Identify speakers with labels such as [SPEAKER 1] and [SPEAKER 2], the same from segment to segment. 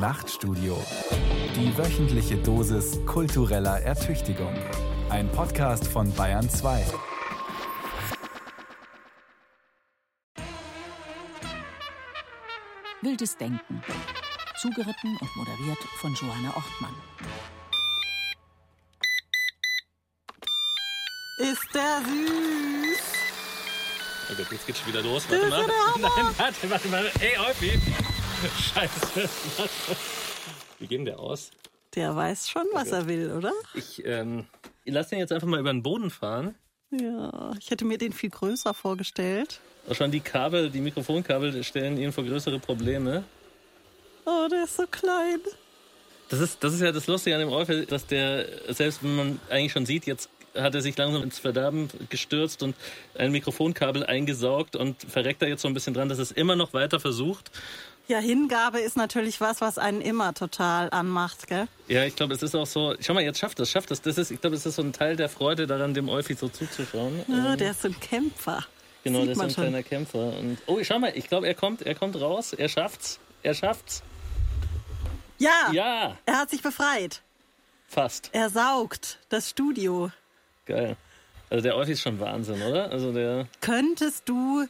[SPEAKER 1] Nachtstudio. Die wöchentliche Dosis kultureller Ertüchtigung. Ein Podcast von Bayern 2.
[SPEAKER 2] Wildes Denken. Zugeritten und moderiert von Johanna Ortmann.
[SPEAKER 3] Ist der süß?
[SPEAKER 4] Oh Gott, jetzt geht's schon wieder los. Warte mal. Nein, warte, warte mal. Ey, Olfi. Scheiße. Wie geht denn der aus?
[SPEAKER 3] Der weiß schon, was er will, oder?
[SPEAKER 4] Ich, ähm, lass den jetzt einfach mal über den Boden fahren.
[SPEAKER 3] Ja, ich hätte mir den viel größer vorgestellt.
[SPEAKER 4] Auch schon die Kabel, die Mikrofonkabel stellen ihn vor größere Probleme.
[SPEAKER 3] Oh, der ist so klein.
[SPEAKER 4] Das ist, das ist ja das Lustige an dem Eufel, dass der, selbst wenn man eigentlich schon sieht, jetzt hat er sich langsam ins Verderben gestürzt und ein Mikrofonkabel eingesaugt und verreckt da jetzt so ein bisschen dran, dass es immer noch weiter versucht.
[SPEAKER 3] Ja, Hingabe ist natürlich was, was einen immer total anmacht, gell?
[SPEAKER 4] Ja, ich glaube, es ist auch so. Schau mal, jetzt schafft es, schafft es. Das ist, ich glaube, es ist so ein Teil der Freude daran, dem Euphi so zuzuschauen.
[SPEAKER 3] Ja,
[SPEAKER 4] Ähm,
[SPEAKER 3] der ist so ein Kämpfer.
[SPEAKER 4] Genau, der ist
[SPEAKER 3] man
[SPEAKER 4] ein
[SPEAKER 3] schon.
[SPEAKER 4] kleiner Kämpfer. Und, oh, schau mal, ich glaube, er kommt, er kommt raus. Er schafft's. Er schafft's.
[SPEAKER 3] Ja,
[SPEAKER 4] Ja,
[SPEAKER 3] er hat sich befreit.
[SPEAKER 4] fast.
[SPEAKER 3] Er saugt das Studio.
[SPEAKER 4] Geil. Also der Euphi ist schon Wahnsinn, oder? Also der.
[SPEAKER 3] Könntest du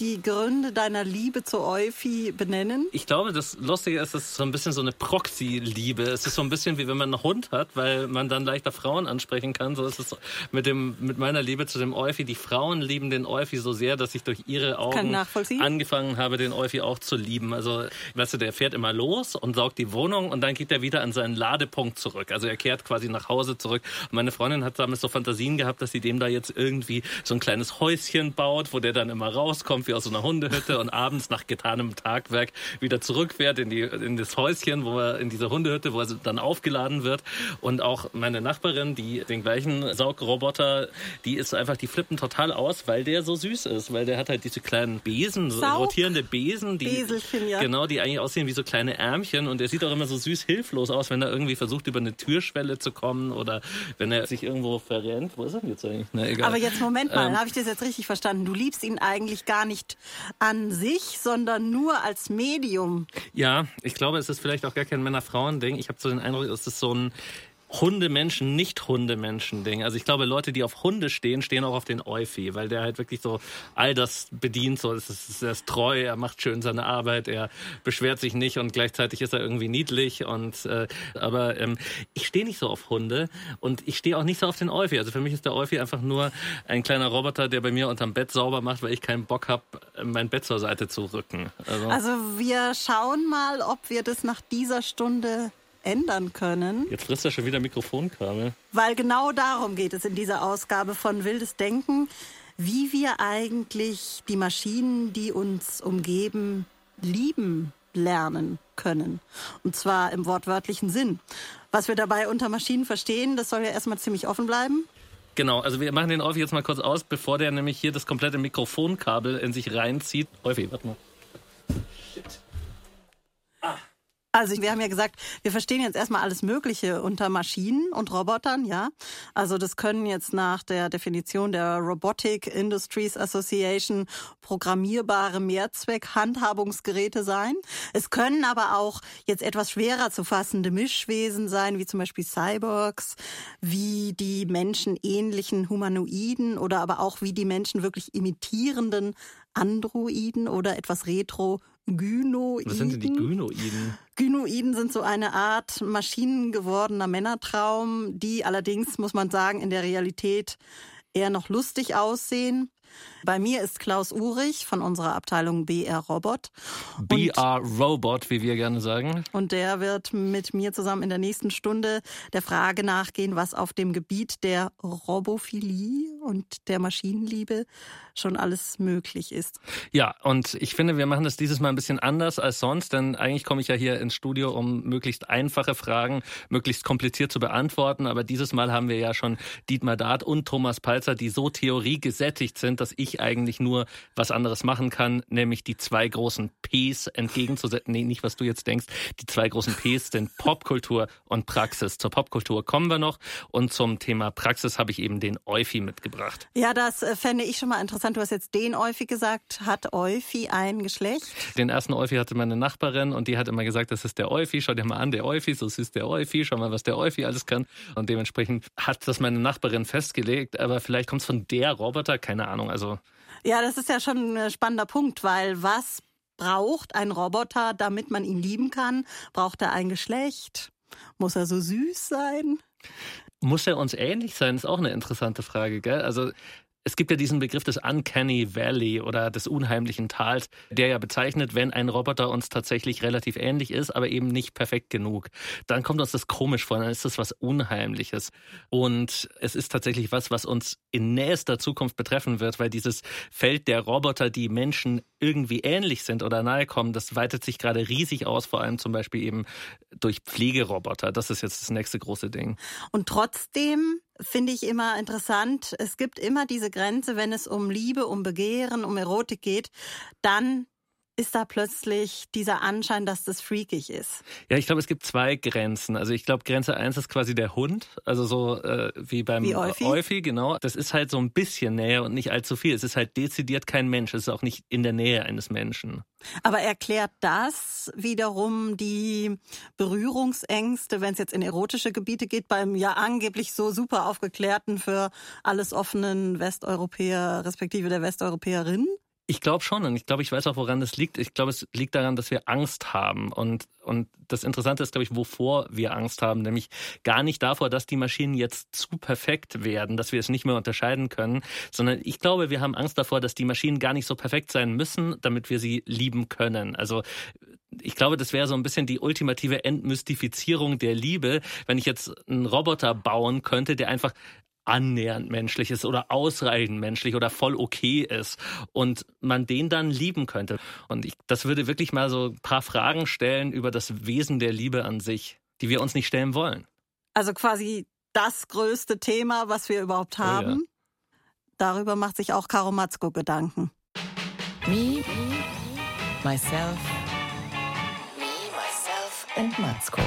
[SPEAKER 3] die Gründe deiner Liebe zu Euphi benennen?
[SPEAKER 4] Ich glaube, das Lustige ist, es ist so ein bisschen so eine Proxy-Liebe. Es ist so ein bisschen wie wenn man einen Hund hat, weil man dann leichter Frauen ansprechen kann. So ist es mit dem, mit meiner Liebe zu dem Euphi. Die Frauen lieben den Euphi so sehr, dass ich durch ihre Augen angefangen habe, den Euphi auch zu lieben. Also, weißt du, der fährt immer los und saugt die Wohnung und dann geht er wieder an seinen Ladepunkt zurück. Also er kehrt quasi nach Hause zurück. Und meine Freundin hat damals so Fantasien gehabt, dass sie dem da jetzt irgendwie so ein kleines Häuschen baut, wo der dann immer rauskommt, wie aus so einer Hundehütte und abends nach getanem Tagwerk wieder zurückfährt in, die, in das Häuschen, wo er in diese Hundehütte, wo er dann aufgeladen wird. Und auch meine Nachbarin, die den gleichen Saugroboter, die ist einfach, die flippen total aus, weil der so süß ist, weil der hat halt diese kleinen Besen, so rotierende Besen, die
[SPEAKER 3] Beselchen, ja.
[SPEAKER 4] genau, die eigentlich aussehen wie so kleine Ärmchen und der sieht auch immer so süß hilflos aus, wenn er irgendwie versucht über eine Türschwelle zu kommen oder wenn er sich irgendwo verrennt. Wo ist er denn jetzt eigentlich? Na egal.
[SPEAKER 3] Aber jetzt Moment mal,
[SPEAKER 4] Ähm,
[SPEAKER 3] habe ich das jetzt richtig verstanden? Du liebst ihn eigentlich gar nicht an sich, sondern nur als Medium.
[SPEAKER 4] Ja, ich glaube, es ist vielleicht auch gar kein Männer-Frauen-Ding. Ich habe so den Eindruck, es ist so ein Hundemenschen, nicht Hundemenschen-Ding. Also ich glaube, Leute, die auf Hunde stehen, stehen auch auf den Euphi, weil der halt wirklich so all das bedient. So, es ist, er ist treu, er macht schön seine Arbeit, er beschwert sich nicht und gleichzeitig ist er irgendwie niedlich. Und äh, aber ähm, ich stehe nicht so auf Hunde und ich stehe auch nicht so auf den Euphi. Also für mich ist der Euphi einfach nur ein kleiner Roboter, der bei mir unterm Bett sauber macht, weil ich keinen Bock habe, mein Bett zur Seite zu rücken. Also,
[SPEAKER 3] Also wir schauen mal, ob wir das nach dieser Stunde ändern können,
[SPEAKER 4] jetzt frisst er schon wieder Mikrofonkabel.
[SPEAKER 3] weil genau darum geht es in dieser Ausgabe von Wildes Denken, wie wir eigentlich die Maschinen, die uns umgeben, lieben lernen können. Und zwar im wortwörtlichen Sinn. Was wir dabei unter Maschinen verstehen, das soll ja erstmal ziemlich offen bleiben.
[SPEAKER 4] Genau, also wir machen den Euphi jetzt mal kurz aus, bevor der nämlich hier das komplette Mikrofonkabel in sich reinzieht. Euphi, warte mal.
[SPEAKER 3] Also wir haben ja gesagt, wir verstehen jetzt erstmal alles Mögliche unter Maschinen und Robotern, ja. Also das können jetzt nach der Definition der Robotic Industries Association programmierbare Mehrzweck-Handhabungsgeräte sein. Es können aber auch jetzt etwas schwerer zu fassende Mischwesen sein, wie zum Beispiel Cyborgs, wie die menschenähnlichen Humanoiden oder aber auch wie die Menschen wirklich imitierenden Androiden oder etwas retro Gynoiden.
[SPEAKER 4] Was sind denn die Gynoiden?
[SPEAKER 3] Gynoiden sind so eine Art maschinengewordener Männertraum, die allerdings, muss man sagen, in der Realität eher noch lustig aussehen. Bei mir ist Klaus Urich von unserer Abteilung BR Robot.
[SPEAKER 4] BR Robot, wie wir gerne sagen.
[SPEAKER 3] Und der wird mit mir zusammen in der nächsten Stunde der Frage nachgehen, was auf dem Gebiet der Robophilie und der Maschinenliebe schon alles möglich ist.
[SPEAKER 4] Ja, und ich finde, wir machen das dieses Mal ein bisschen anders als sonst, denn eigentlich komme ich ja hier ins Studio, um möglichst einfache Fragen möglichst kompliziert zu beantworten. Aber dieses Mal haben wir ja schon Dietmar Dart und Thomas Palzer, die so theoriegesättigt sind, erkannt, dass ich eigentlich nur was anderes machen kann, nämlich die zwei großen Ps entgegenzusetzen. Nee, nicht was du jetzt denkst. Die zwei großen Ps sind Popkultur und Praxis. Zur Popkultur kommen wir noch und zum Thema Praxis habe ich eben den Euphi mitgebracht.
[SPEAKER 3] Ja, das äh, fände ich schon mal interessant. Du hast jetzt den Euphi gesagt. Hat Euphi ein Geschlecht?
[SPEAKER 4] Den ersten Euphi hatte meine Nachbarin und die hat immer gesagt, das ist der Euphi. Schau dir mal an, der Euphi, so süß der Euphi. Schau mal, was der Euphi alles kann. Und dementsprechend hat das meine Nachbarin festgelegt. Aber vielleicht kommt es von der Roboter, keine Ahnung. Also
[SPEAKER 3] ja, das ist ja schon ein spannender Punkt, weil was braucht ein Roboter, damit man ihn lieben kann? Braucht er ein Geschlecht? Muss er so süß sein?
[SPEAKER 4] Muss er uns ähnlich sein, ist auch eine interessante Frage, gell? Also es gibt ja diesen Begriff des Uncanny Valley oder des unheimlichen Tals, der ja bezeichnet, wenn ein Roboter uns tatsächlich relativ ähnlich ist, aber eben nicht perfekt genug. Dann kommt uns das komisch vor, dann ist das was Unheimliches. Und es ist tatsächlich was, was uns in nächster Zukunft betreffen wird, weil dieses Feld der Roboter, die Menschen irgendwie ähnlich sind oder nahe kommen, das weitet sich gerade riesig aus, vor allem zum Beispiel eben durch Pflegeroboter. Das ist jetzt das nächste große Ding.
[SPEAKER 3] Und trotzdem finde ich immer interessant. Es gibt immer diese Grenze, wenn es um Liebe, um Begehren, um Erotik geht, dann ist da plötzlich dieser Anschein, dass das freakig ist?
[SPEAKER 4] Ja, ich glaube, es gibt zwei Grenzen. Also ich glaube, Grenze eins ist quasi der Hund, also so äh, wie beim
[SPEAKER 3] wie?
[SPEAKER 4] Euphi, genau. Das ist halt so ein bisschen näher und nicht allzu viel. Es ist halt dezidiert kein Mensch. Es ist auch nicht in der Nähe eines Menschen.
[SPEAKER 3] Aber erklärt das wiederum die Berührungsängste, wenn es jetzt in erotische Gebiete geht, beim ja angeblich so super aufgeklärten für alles offenen Westeuropäer respektive der Westeuropäerin?
[SPEAKER 4] Ich glaube schon und ich glaube, ich weiß auch, woran das liegt. Ich glaube, es liegt daran, dass wir Angst haben. Und, und das Interessante ist, glaube ich, wovor wir Angst haben. Nämlich gar nicht davor, dass die Maschinen jetzt zu perfekt werden, dass wir es nicht mehr unterscheiden können, sondern ich glaube, wir haben Angst davor, dass die Maschinen gar nicht so perfekt sein müssen, damit wir sie lieben können. Also ich glaube, das wäre so ein bisschen die ultimative Entmystifizierung der Liebe, wenn ich jetzt einen Roboter bauen könnte, der einfach annähernd menschlich ist oder ausreichend menschlich oder voll okay ist und man den dann lieben könnte. Und ich, das würde wirklich mal so ein paar Fragen stellen über das Wesen der Liebe an sich, die wir uns nicht stellen wollen.
[SPEAKER 3] Also quasi das größte Thema, was wir überhaupt haben. Oh ja. Darüber macht sich auch Karo Matzko Gedanken.
[SPEAKER 2] Me, myself, me, myself and Matzko.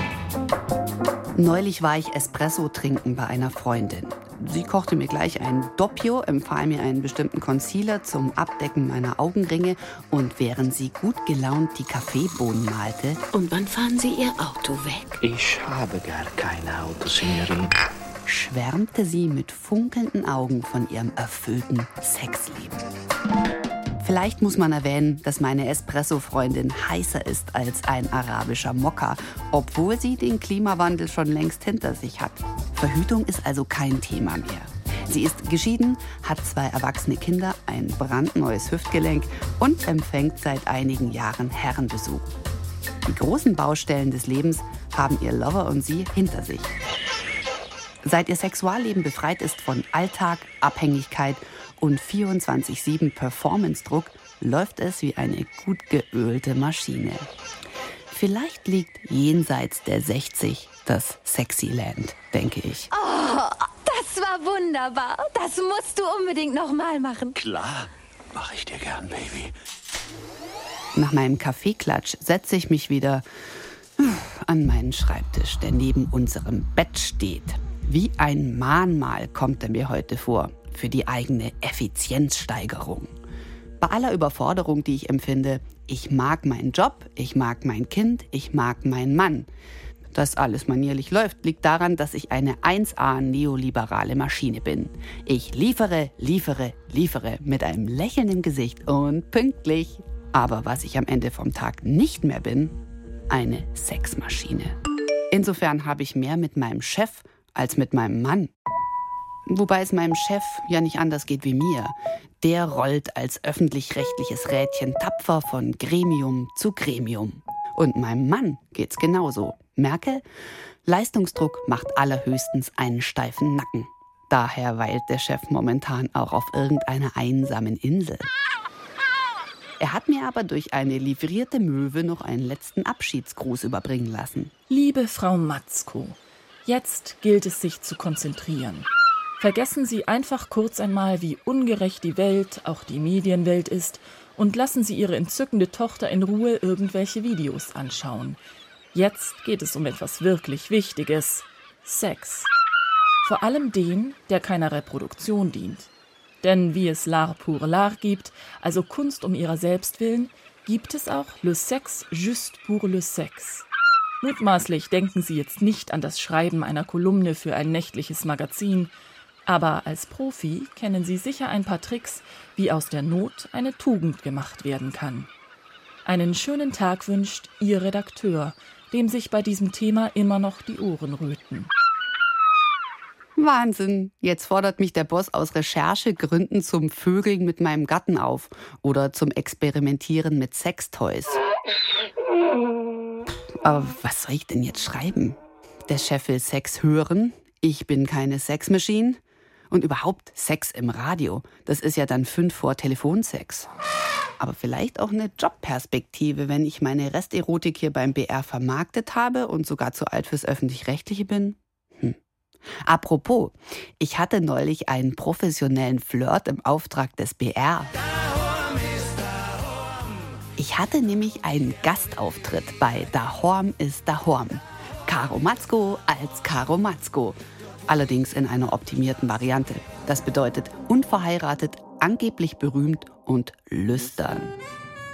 [SPEAKER 5] Neulich war ich Espresso trinken bei einer Freundin. Sie kochte mir gleich ein Doppio, empfahl mir einen bestimmten Concealer zum Abdecken meiner Augenringe und während sie gut gelaunt die Kaffeebohnen malte.
[SPEAKER 2] Und wann fahren Sie Ihr Auto weg?
[SPEAKER 6] Ich habe gar kein Auto, Signorin.
[SPEAKER 5] Schwärmte sie mit funkelnden Augen von ihrem erfüllten Sexleben. Vielleicht muss man erwähnen, dass meine Espresso-Freundin heißer ist als ein arabischer Mokka, obwohl sie den Klimawandel schon längst hinter sich hat. Verhütung ist also kein Thema mehr. Sie ist geschieden, hat zwei erwachsene Kinder, ein brandneues Hüftgelenk und empfängt seit einigen Jahren Herrenbesuch. Die großen Baustellen des Lebens haben ihr Lover und sie hinter sich. Seit ihr Sexualleben befreit ist von Alltag, Abhängigkeit und 24-7 Performance-Druck läuft es wie eine gut geölte Maschine. Vielleicht liegt jenseits der 60 das Sexyland, denke ich.
[SPEAKER 7] Oh, das war wunderbar. Das musst du unbedingt nochmal machen.
[SPEAKER 6] Klar, mache ich dir gern, Baby.
[SPEAKER 5] Nach meinem Kaffeeklatsch setze ich mich wieder an meinen Schreibtisch, der neben unserem Bett steht. Wie ein Mahnmal kommt er mir heute vor für die eigene Effizienzsteigerung. Bei aller Überforderung, die ich empfinde, ich mag meinen Job, ich mag mein Kind, ich mag meinen Mann. Dass alles manierlich läuft, liegt daran, dass ich eine 1A neoliberale Maschine bin. Ich liefere, liefere, liefere mit einem Lächeln im Gesicht und pünktlich. Aber was ich am Ende vom Tag nicht mehr bin, eine Sexmaschine. Insofern habe ich mehr mit meinem Chef als mit meinem Mann. Wobei es meinem Chef ja nicht anders geht wie mir. Der rollt als öffentlich-rechtliches Rädchen tapfer von Gremium zu Gremium. Und meinem Mann geht's genauso. Merke, Leistungsdruck macht allerhöchstens einen steifen Nacken. Daher weilt der Chef momentan auch auf irgendeiner einsamen Insel. Er hat mir aber durch eine livrierte Möwe noch einen letzten Abschiedsgruß überbringen lassen.
[SPEAKER 8] Liebe Frau Matzko, jetzt gilt es sich zu konzentrieren. Vergessen Sie einfach kurz einmal, wie ungerecht die Welt, auch die Medienwelt ist, und lassen Sie Ihre entzückende Tochter in Ruhe irgendwelche Videos anschauen. Jetzt geht es um etwas wirklich Wichtiges. Sex. Vor allem den, der keiner Reproduktion dient. Denn wie es l'art pour l'art gibt, also Kunst um ihrer selbst willen, gibt es auch le sexe juste pour le sexe. Mutmaßlich denken Sie jetzt nicht an das Schreiben einer Kolumne für ein nächtliches Magazin, aber als Profi kennen Sie sicher ein paar Tricks, wie aus der Not eine Tugend gemacht werden kann. Einen schönen Tag wünscht Ihr Redakteur, dem sich bei diesem Thema immer noch die Ohren röten.
[SPEAKER 5] Wahnsinn. Jetzt fordert mich der Boss aus Recherchegründen zum Vögeln mit meinem Gatten auf oder zum Experimentieren mit Sextoys. Aber was soll ich denn jetzt schreiben? Der Chef will Sex hören. Ich bin keine Sexmaschine. Und überhaupt Sex im Radio. Das ist ja dann fünf vor Telefonsex. Aber vielleicht auch eine Jobperspektive, wenn ich meine Resterotik hier beim BR vermarktet habe und sogar zu alt fürs Öffentlich-Rechtliche bin. Hm. Apropos, ich hatte neulich einen professionellen Flirt im Auftrag des BR. Ich hatte nämlich einen Gastauftritt bei Da Horm ist Da Horm. Caro Matzko als Caro Matzko. Allerdings in einer optimierten Variante. Das bedeutet unverheiratet, angeblich berühmt und lüstern.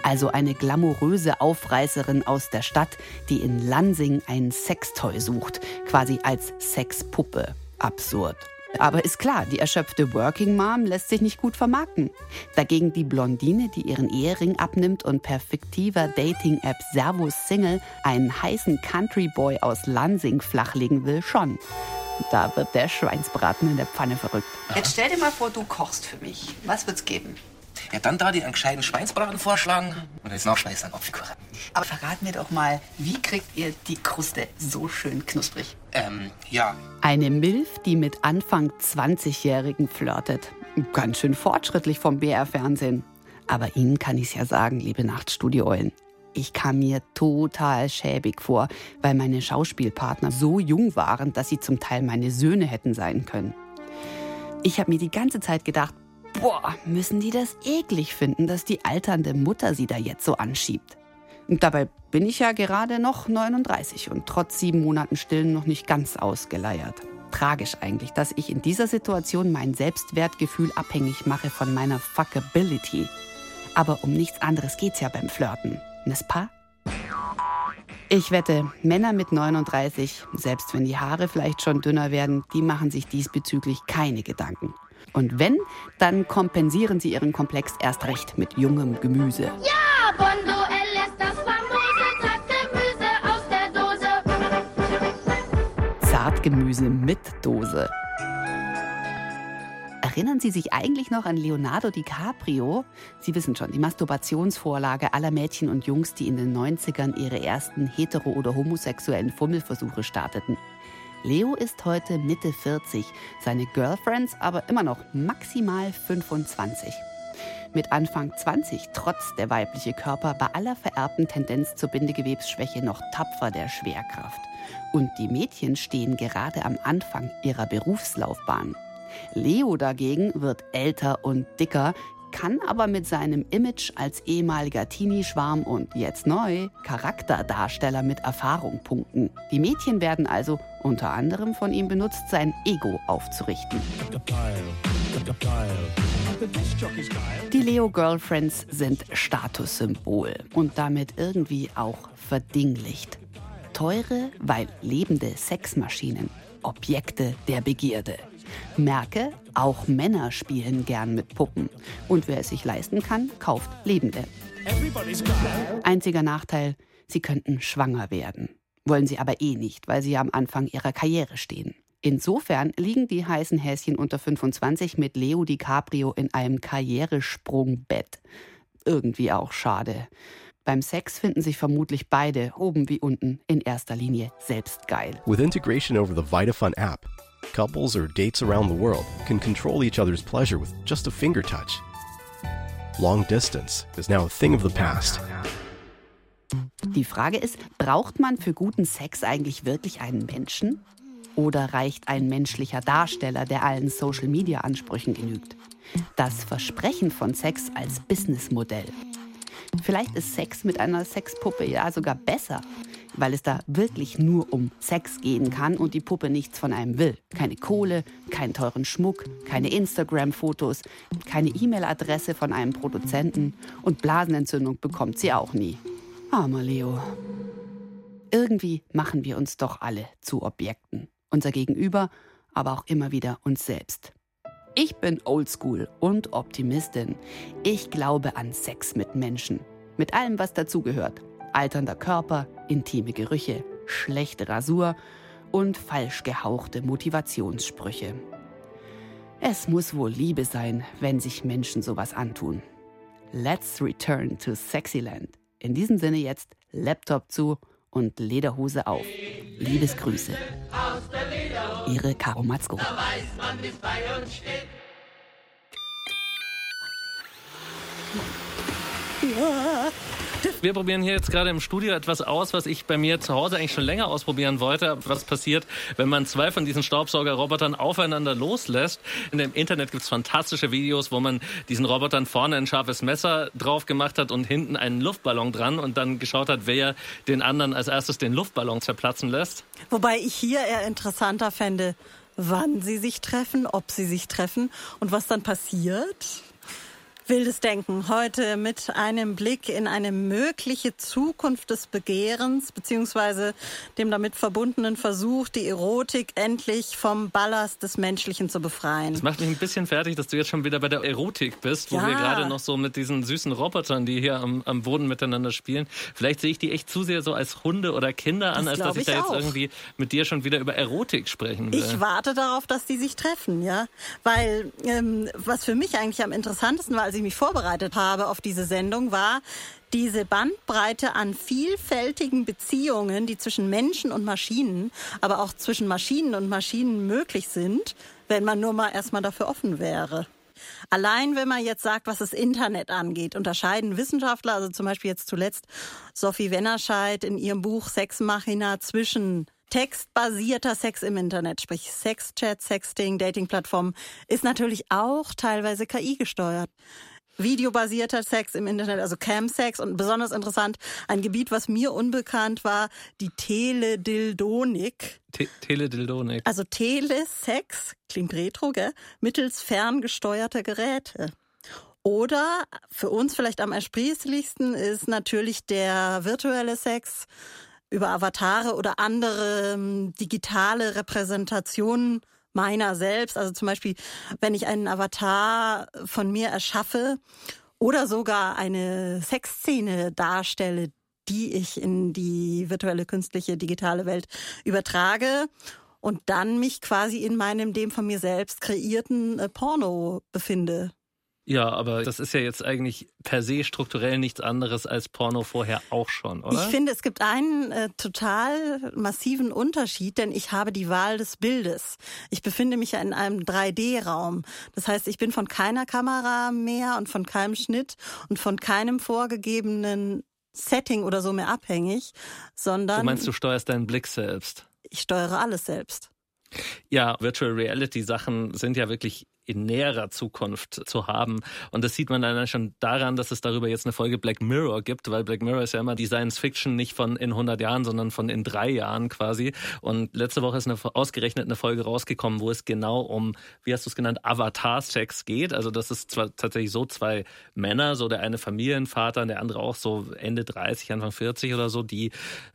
[SPEAKER 5] Also eine glamouröse Aufreißerin aus der Stadt, die in Lansing ein Sextoy sucht, quasi als Sexpuppe. Absurd. Aber ist klar, die erschöpfte Working Mom lässt sich nicht gut vermarkten. Dagegen die Blondine, die ihren Ehering abnimmt und per fiktiver Dating-App Servus Single einen heißen Country Boy aus Lansing flachlegen will, schon. Da wird der Schweinsbraten in der Pfanne verrückt. Jetzt stell dir mal vor, du kochst für mich. Was wird's geben?
[SPEAKER 9] Ja, dann da dir einen gescheiten Schweinsbraten vorschlagen und jetzt noch Schweiß an Apfelkuchen.
[SPEAKER 5] Aber verrat mir doch mal, wie kriegt ihr die Kruste so schön knusprig?
[SPEAKER 9] Ähm, ja.
[SPEAKER 5] Eine Milf, die mit Anfang 20-Jährigen flirtet. Ganz schön fortschrittlich vom BR-Fernsehen. Aber Ihnen kann ich's ja sagen, liebe Nachtstudio-Eulen. Ich kam mir total schäbig vor, weil meine Schauspielpartner so jung waren, dass sie zum Teil meine Söhne hätten sein können. Ich habe mir die ganze Zeit gedacht, boah, müssen die das eklig finden, dass die alternde Mutter sie da jetzt so anschiebt. Und dabei bin ich ja gerade noch 39 und trotz sieben Monaten Stillen noch nicht ganz ausgeleiert. Tragisch eigentlich, dass ich in dieser Situation mein Selbstwertgefühl abhängig mache von meiner Fuckability. Aber um nichts anderes geht's ja beim Flirten. N'est-ce pas? Ich wette, Männer mit 39, selbst wenn die Haare vielleicht schon dünner werden, die machen sich diesbezüglich keine Gedanken. Und wenn, dann kompensieren sie ihren Komplex erst recht mit jungem Gemüse.
[SPEAKER 7] Ja, Bonduell ist das famose Sackgemüse aus der Dose.
[SPEAKER 5] Zartgemüse mit Dose. Erinnern Sie sich eigentlich noch an Leonardo DiCaprio? Sie wissen schon, die Masturbationsvorlage aller Mädchen und Jungs, die in den 90ern ihre ersten hetero- oder homosexuellen Fummelversuche starteten. Leo ist heute Mitte 40, seine Girlfriends aber immer noch maximal 25. Mit Anfang 20 trotz der weibliche Körper bei aller vererbten Tendenz zur Bindegewebsschwäche noch tapfer der Schwerkraft. Und die Mädchen stehen gerade am Anfang ihrer Berufslaufbahn. Leo dagegen wird älter und dicker, kann aber mit seinem Image als ehemaliger Teenie-Schwarm und jetzt neu Charakterdarsteller mit Erfahrung punkten. Die Mädchen werden also unter anderem von ihm benutzt, sein Ego aufzurichten. Die Leo-Girlfriends sind Statussymbol und damit irgendwie auch verdinglicht. Teure, weil lebende Sexmaschinen, Objekte der Begierde. Merke, auch Männer spielen gern mit Puppen. Und wer es sich leisten kann, kauft lebende. Einziger Nachteil, sie könnten schwanger werden. Wollen sie aber eh nicht, weil sie ja am Anfang ihrer Karriere stehen. Insofern liegen die heißen Häschen unter 25 mit Leo DiCaprio in einem Karrieresprungbett. Irgendwie auch schade. Beim Sex finden sich vermutlich beide, oben wie unten, in erster Linie selbst geil.
[SPEAKER 10] With integration over the Vitafun app, couples or dates around the world can control each other's pleasure with just a finger touch. Long distance is now a thing of the past.
[SPEAKER 5] Die Frage ist, braucht man für guten Sex eigentlich wirklich einen Menschen? Oder reicht ein menschlicher Darsteller, der allen Social-Media-Ansprüchen genügt? Das Versprechen von Sex als Businessmodell. Vielleicht ist Sex mit einer Sexpuppe ja sogar besser, weil es da wirklich nur um Sex gehen kann und die Puppe nichts von einem will. Keine Kohle, keinen teuren Schmuck, keine Instagram-Fotos, keine E-Mail-Adresse von einem Produzenten und Blasenentzündung bekommt sie auch nie. Armer Leo. Irgendwie machen wir uns doch alle zu Objekten. Unser Gegenüber, aber auch immer wieder uns selbst. Ich bin oldschool und Optimistin. Ich glaube an Sex mit Menschen. Mit allem, was dazugehört. Alternder Körper, intime Gerüche, schlechte Rasur und falsch gehauchte Motivationssprüche. Es muss wohl Liebe sein, wenn sich Menschen sowas antun. Let's return to Sexyland. In diesem Sinne jetzt Laptop zu und Lederhose auf. Liebesgrüße. Ihre Caro Matzko. Da weiß man, wie es bei uns steht.
[SPEAKER 4] Ja. Wir probieren hier jetzt gerade im Studio etwas aus, was ich bei mir zu Hause eigentlich schon länger ausprobieren wollte. Was passiert, wenn man zwei von diesen Staubsaugerrobotern aufeinander loslässt? In dem Internet gibt es fantastische Videos, wo man diesen Robotern vorne ein scharfes Messer drauf gemacht hat und hinten einen Luftballon dran und dann geschaut hat, wer den anderen als erstes den Luftballon zerplatzen lässt.
[SPEAKER 3] Wobei ich hier eher interessanter fände, wann sie sich treffen, ob sie sich treffen und was dann passiert. Wildes Denken heute mit einem Blick in eine mögliche Zukunft des Begehrens beziehungsweise dem damit verbundenen Versuch, die Erotik endlich vom Ballast des Menschlichen zu befreien.
[SPEAKER 4] Das macht mich ein bisschen fertig, dass du jetzt schon wieder bei der Erotik bist, wo ja. wir gerade noch so mit diesen süßen Robotern, die hier am, am, Boden miteinander spielen. Vielleicht sehe ich die echt zu sehr so als Hunde oder Kinder an, das als dass ich, ich da jetzt irgendwie mit dir schon wieder über Erotik sprechen will.
[SPEAKER 3] Ich warte darauf, dass die sich treffen, ja, weil ähm, was für mich eigentlich am interessantesten war, als ich mich vorbereitet habe auf diese Sendung, war diese Bandbreite an vielfältigen Beziehungen, die zwischen Menschen und Maschinen, aber auch zwischen Maschinen und Maschinen möglich sind, wenn man nur mal erstmal dafür offen wäre. Allein wenn man jetzt sagt, was das Internet angeht, unterscheiden Wissenschaftler, also zum Beispiel jetzt zuletzt Sophie Wennerscheid in ihrem Buch Sexmachina zwischen textbasierter Sex im Internet, sprich Sexchat, Sexting, Datingplattformen, ist natürlich auch teilweise KI gesteuert videobasierter Sex im Internet, also Camsex und besonders interessant, ein Gebiet, was mir unbekannt war, die Teledildonik.
[SPEAKER 4] Te Teledildonik.
[SPEAKER 3] Also Telesex, klingt retro, gell? Mittels ferngesteuerter Geräte. Oder für uns vielleicht am ersprießlichsten ist natürlich der virtuelle Sex über Avatare oder andere ähm, digitale Repräsentationen meiner selbst. Also zum Beispiel, wenn ich einen Avatar von mir erschaffe oder sogar eine Sexszene darstelle, die ich in die virtuelle, künstliche, digitale Welt übertrage und dann mich quasi in meinem dem von mir selbst kreierten äh, Porno befinde.
[SPEAKER 4] Ja, aber das ist ja jetzt eigentlich per se strukturell nichts anderes als Porno vorher auch schon, oder?
[SPEAKER 3] Ich finde, es gibt einen äh, total massiven Unterschied, denn ich habe die Wahl des Bildes. Ich befinde mich ja in einem 3D-Raum. Das heißt, ich bin von keiner Kamera mehr und von keinem Schnitt und von keinem vorgegebenen Setting oder so mehr abhängig, sondern.
[SPEAKER 4] Du meinst, du steuerst deinen Blick selbst?
[SPEAKER 3] Ich steuere alles selbst.
[SPEAKER 4] Ja, Virtual Reality Sachen sind ja wirklich in näherer Zukunft zu haben. Und das sieht man dann schon daran, dass es darüber jetzt eine Folge Black Mirror gibt, weil Black Mirror ist ja immer die Science Fiction nicht von in 100 Jahren, sondern von in drei Jahren quasi. Und letzte Woche ist eine, ausgerechnet eine Folge rausgekommen, wo es genau um, wie hast du es genannt, Avatar-Sex geht. Also das ist zwar tatsächlich so zwei Männer, so der eine Familienvater und der andere auch so Ende 30, Anfang 40 oder so, die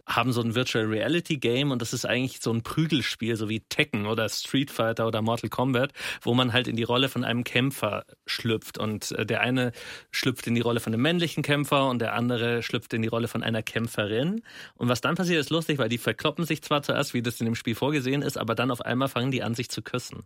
[SPEAKER 4] haben so ein Virtual Reality Game und das ist eigentlich so ein Prügelspiel, so wie Tekken oder Street Fighter oder Mortal Kombat, wo man halt in die die Rolle von einem Kämpfer schlüpft. Und äh, der eine schlüpft in die Rolle von einem männlichen Kämpfer und der andere schlüpft in die Rolle von einer Kämpferin. Und was dann passiert, ist lustig, weil die verkloppen sich zwar zuerst, wie das in dem Spiel vorgesehen ist, aber dann auf einmal fangen die an, sich zu küssen.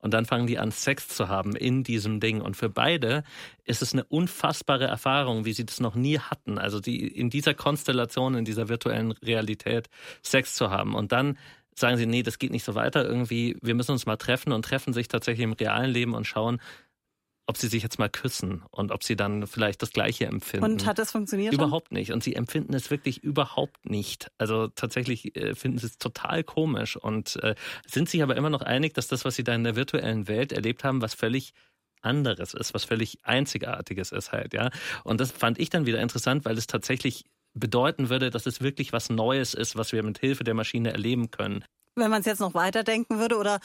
[SPEAKER 4] Und dann fangen die an, Sex zu haben in diesem Ding. Und für beide ist es eine unfassbare Erfahrung, wie sie das noch nie hatten. Also die in dieser Konstellation, in dieser virtuellen Realität Sex zu haben. Und dann sagen sie, nee, das geht nicht so weiter irgendwie, wir müssen uns mal treffen und treffen sich tatsächlich im realen Leben und schauen, ob sie sich jetzt mal küssen und ob sie dann vielleicht das Gleiche empfinden.
[SPEAKER 3] Und hat das funktioniert?
[SPEAKER 4] Überhaupt nicht. Und sie empfinden es wirklich überhaupt nicht. Also tatsächlich äh, finden sie es total komisch und äh, sind sich aber immer noch einig, dass das, was sie da in der virtuellen Welt erlebt haben, was völlig anderes ist, was völlig Einzigartiges ist halt, ja. Und das fand ich dann wieder interessant, weil es tatsächlich bedeuten würde, dass es wirklich was Neues ist, was wir mit Hilfe der Maschine erleben können.
[SPEAKER 3] Wenn man es jetzt noch weiterdenken würde oder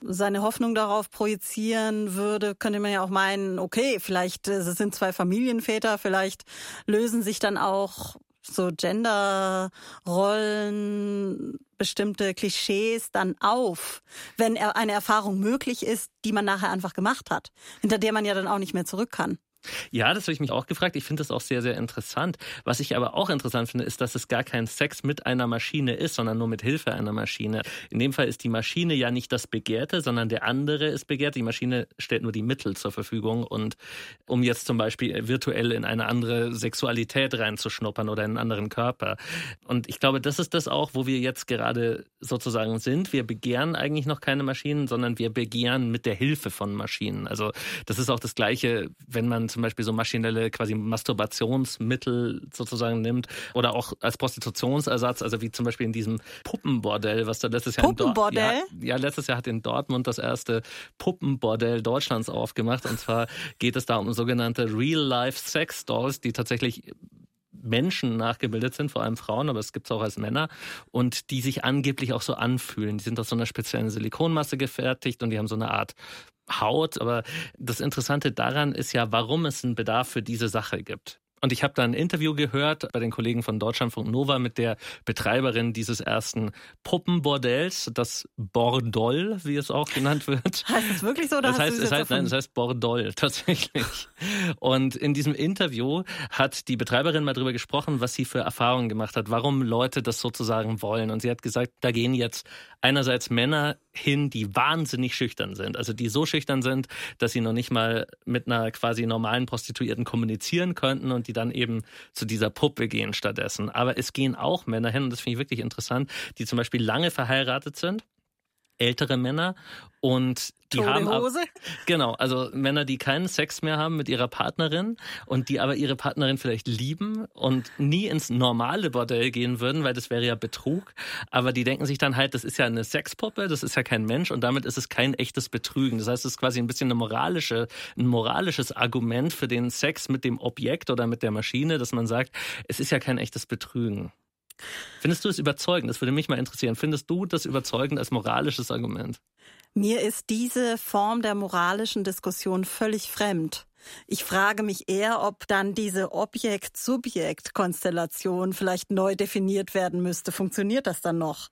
[SPEAKER 3] seine Hoffnung darauf projizieren würde, könnte man ja auch meinen, okay, vielleicht äh, es sind zwei Familienväter, vielleicht lösen sich dann auch so Genderrollen, bestimmte Klischees dann auf, wenn eine Erfahrung möglich ist, die man nachher einfach gemacht hat, hinter der man ja dann auch nicht mehr zurück kann.
[SPEAKER 4] Ja, das habe ich mich auch gefragt. Ich finde das auch sehr, sehr interessant. Was ich aber auch interessant finde, ist, dass es gar kein Sex mit einer Maschine ist, sondern nur mit Hilfe einer Maschine. In dem Fall ist die Maschine ja nicht das Begehrte, sondern der andere ist begehrt. Die Maschine stellt nur die Mittel zur Verfügung und um jetzt zum Beispiel virtuell in eine andere Sexualität reinzuschnuppern oder in einen anderen Körper. Und ich glaube, das ist das auch, wo wir jetzt gerade sozusagen sind. Wir begehren eigentlich noch keine Maschinen, sondern wir begehren mit der Hilfe von Maschinen. Also das ist auch das Gleiche, wenn man zum Beispiel so maschinelle quasi Masturbationsmittel sozusagen nimmt oder auch als Prostitutionsersatz, also wie zum Beispiel in diesem Puppenbordell, was da letztes Jahr
[SPEAKER 3] Puppenbordell?
[SPEAKER 4] In ja, ja, letztes Jahr hat in Dortmund das erste Puppenbordell Deutschlands aufgemacht und zwar geht es da um sogenannte Real-Life-Sex-Dolls, die tatsächlich Menschen nachgebildet sind, vor allem Frauen, aber es gibt es auch als Männer und die sich angeblich auch so anfühlen. Die sind aus so einer speziellen Silikonmasse gefertigt und die haben so eine Art Haut. Aber das Interessante daran ist ja, warum es einen Bedarf für diese Sache gibt. Und ich habe da ein Interview gehört bei den Kollegen von Deutschlandfunk Nova mit der Betreiberin dieses ersten Puppenbordells, das Bordoll, wie es auch genannt wird.
[SPEAKER 3] Heißt es wirklich so? Oder
[SPEAKER 4] das heißt, es heißt, nein, es heißt Bordoll tatsächlich. Und in diesem Interview hat die Betreiberin mal drüber gesprochen, was sie für Erfahrungen gemacht hat, warum Leute das sozusagen wollen. Und sie hat gesagt, da gehen jetzt einerseits Männer hin, die wahnsinnig schüchtern sind, also die so schüchtern sind, dass sie noch nicht mal mit einer quasi normalen Prostituierten kommunizieren könnten und die dann eben zu dieser Puppe gehen stattdessen. Aber es gehen auch Männer hin, und das finde ich wirklich interessant, die zum Beispiel lange verheiratet sind ältere Männer und die
[SPEAKER 3] Tode
[SPEAKER 4] haben
[SPEAKER 3] Hose.
[SPEAKER 4] genau, also Männer, die keinen Sex mehr haben mit ihrer Partnerin und die aber ihre Partnerin vielleicht lieben und nie ins normale Bordell gehen würden, weil das wäre ja Betrug, aber die denken sich dann halt, das ist ja eine Sexpuppe, das ist ja kein Mensch und damit ist es kein echtes Betrügen. Das heißt, es ist quasi ein bisschen eine moralische, ein moralisches Argument für den Sex mit dem Objekt oder mit der Maschine, dass man sagt, es ist ja kein echtes Betrügen. Findest du es überzeugend? Das würde mich mal interessieren. Findest du das überzeugend als moralisches Argument?
[SPEAKER 3] Mir ist diese Form der moralischen Diskussion völlig fremd. Ich frage mich eher, ob dann diese Objekt-Subjekt-Konstellation vielleicht neu definiert werden müsste. Funktioniert das dann noch?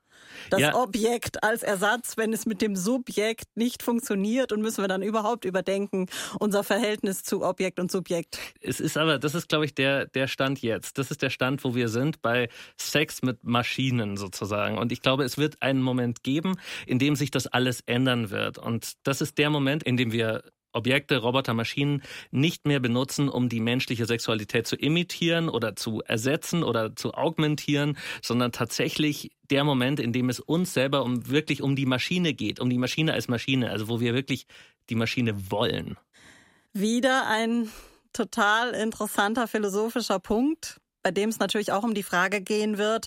[SPEAKER 3] Das ja. Objekt als Ersatz, wenn es mit dem Subjekt nicht funktioniert und müssen wir dann überhaupt überdenken unser Verhältnis zu Objekt und Subjekt.
[SPEAKER 4] Es ist aber, das ist glaube ich der, der Stand jetzt. Das ist der Stand, wo wir sind bei Sex mit Maschinen sozusagen. Und ich glaube, es wird einen Moment geben, in dem sich das alles ändern wird. Und das ist der Moment, in dem wir Objekte, Roboter, Maschinen nicht mehr benutzen, um die menschliche Sexualität zu imitieren oder zu ersetzen oder zu augmentieren, sondern tatsächlich der Moment, in dem es uns selber um wirklich um die Maschine geht, um die Maschine als Maschine, also wo wir wirklich die Maschine wollen.
[SPEAKER 3] Wieder ein total interessanter philosophischer Punkt, bei dem es natürlich auch um die Frage gehen wird,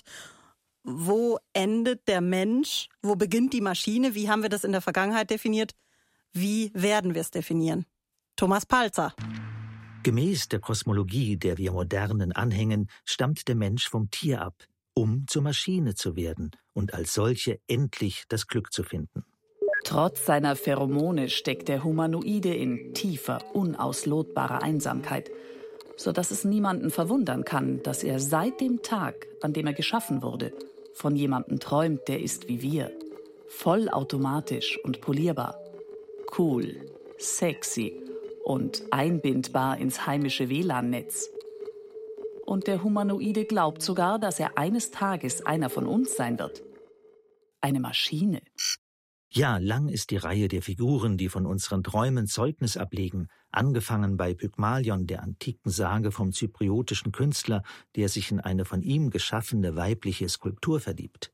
[SPEAKER 3] wo endet der Mensch, wo beginnt die Maschine, wie haben wir das in der Vergangenheit definiert, wie werden wir es definieren? Thomas Palzer.
[SPEAKER 11] Gemäß der Kosmologie, der wir Modernen anhängen, stammt der Mensch vom Tier ab, um zur Maschine zu werden und als solche endlich das Glück zu finden.
[SPEAKER 5] Trotz seiner Pheromone steckt der Humanoide in tiefer, unauslotbarer Einsamkeit, so dass es niemanden verwundern kann, dass er seit dem Tag, an dem er geschaffen wurde, von jemandem träumt, der ist wie wir, vollautomatisch und polierbar cool, sexy und einbindbar ins heimische WLAN-Netz. Und der Humanoide glaubt sogar, dass er eines Tages einer von uns sein wird. Eine Maschine.
[SPEAKER 11] Ja, lang ist die Reihe der Figuren, die von unseren Träumen Zeugnis ablegen, angefangen bei Pygmalion, der antiken Sage vom zypriotischen Künstler, der sich in eine von ihm geschaffene weibliche Skulptur verliebt.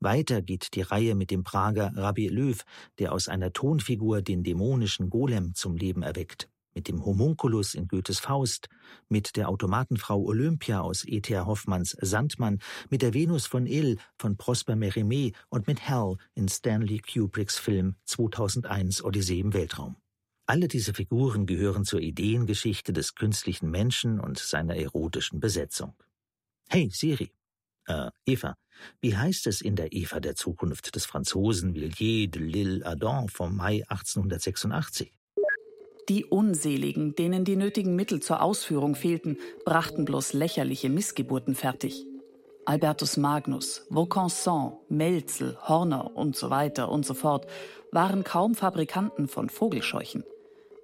[SPEAKER 11] Weiter geht die Reihe mit dem Prager Rabbi Löw, der aus einer Tonfigur den dämonischen Golem zum Leben erweckt. mit dem Homunculus in Goethes Faust, mit der Automatenfrau Olympia aus E.T.A. Hoffmanns Sandmann, mit der Venus von Ill von Prosper Mérimée und mit Hell in Stanley Kubricks Film 2001 Odyssee im Weltraum. Alle diese Figuren gehören zur Ideengeschichte des künstlichen Menschen und seiner erotischen Besetzung. Hey Siri, äh, Eva, wie heißt es in der Eva der Zukunft des Franzosen Villiers de l'Île Adam vom Mai 1886?
[SPEAKER 12] Die Unseligen, denen die nötigen Mittel zur Ausführung fehlten, brachten bloß lächerliche Missgeburten fertig. Albertus Magnus, Vaucanson, Melzel, Horner und so weiter und so fort waren kaum Fabrikanten von Vogelscheuchen.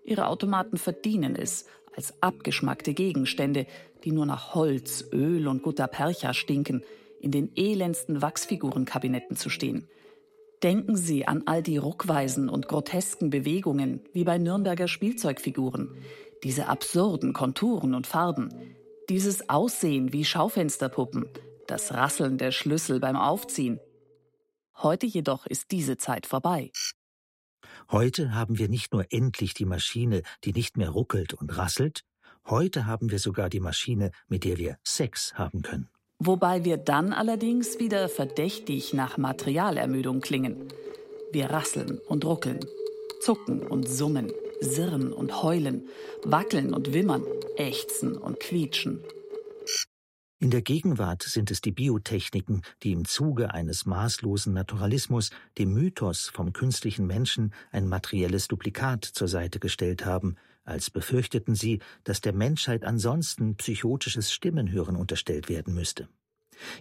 [SPEAKER 12] Ihre Automaten verdienen es, als abgeschmackte Gegenstände, die nur nach Holz, Öl und Gutta Percha stinken, in den elendsten Wachsfigurenkabinetten zu stehen. Denken Sie an all die ruckweisen und grotesken Bewegungen, wie bei Nürnberger Spielzeugfiguren, diese absurden Konturen und Farben, dieses Aussehen wie Schaufensterpuppen, das Rasseln der Schlüssel beim Aufziehen. Heute jedoch ist diese Zeit vorbei.
[SPEAKER 11] Heute haben wir nicht nur endlich die Maschine, die nicht mehr ruckelt und rasselt, heute haben wir sogar die Maschine, mit der wir Sex haben können.
[SPEAKER 12] Wobei wir dann allerdings wieder verdächtig nach Materialermüdung klingen. Wir rasseln und ruckeln, zucken und summen, sirren und heulen, wackeln und wimmern, ächzen und quietschen.
[SPEAKER 11] In der Gegenwart sind es die Biotechniken, die im Zuge eines maßlosen Naturalismus dem Mythos vom künstlichen Menschen ein materielles Duplikat zur Seite gestellt haben, als befürchteten sie, dass der Menschheit ansonsten psychotisches Stimmenhören unterstellt werden müsste.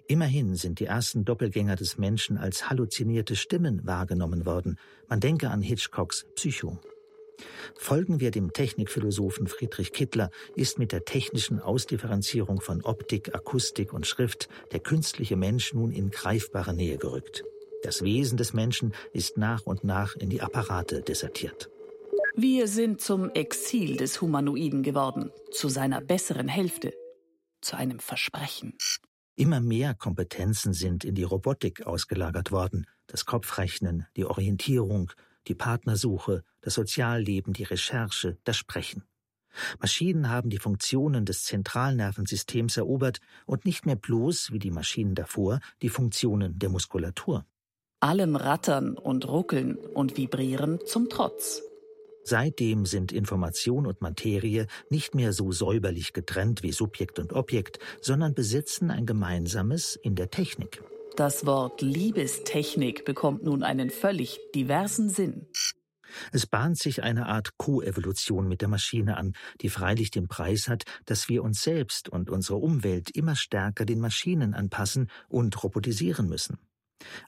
[SPEAKER 11] Immerhin sind die ersten Doppelgänger des Menschen als halluzinierte Stimmen wahrgenommen worden. Man denke an Hitchcocks Psycho. Folgen wir dem Technikphilosophen Friedrich Kittler, ist mit der technischen Ausdifferenzierung von Optik, Akustik und Schrift der künstliche Mensch nun in greifbare Nähe gerückt. Das Wesen des Menschen ist nach und nach in die Apparate desertiert.
[SPEAKER 12] Wir sind zum Exil des Humanoiden geworden, zu seiner besseren Hälfte, zu einem Versprechen.
[SPEAKER 11] Immer mehr Kompetenzen sind in die Robotik ausgelagert worden, das Kopfrechnen, die Orientierung, die Partnersuche, das Sozialleben, die Recherche, das Sprechen. Maschinen haben die Funktionen des Zentralnervensystems erobert und nicht mehr bloß, wie die Maschinen davor, die Funktionen der Muskulatur.
[SPEAKER 12] Allem Rattern und Ruckeln und Vibrieren zum Trotz.
[SPEAKER 11] Seitdem sind Information und Materie nicht mehr so säuberlich getrennt wie Subjekt und Objekt, sondern besitzen ein gemeinsames in der Technik.
[SPEAKER 12] Das Wort Liebestechnik bekommt nun einen völlig diversen Sinn.
[SPEAKER 11] Es bahnt sich eine Art Koevolution mit der Maschine an, die freilich den Preis hat, dass wir uns selbst und unsere Umwelt immer stärker den Maschinen anpassen und robotisieren müssen.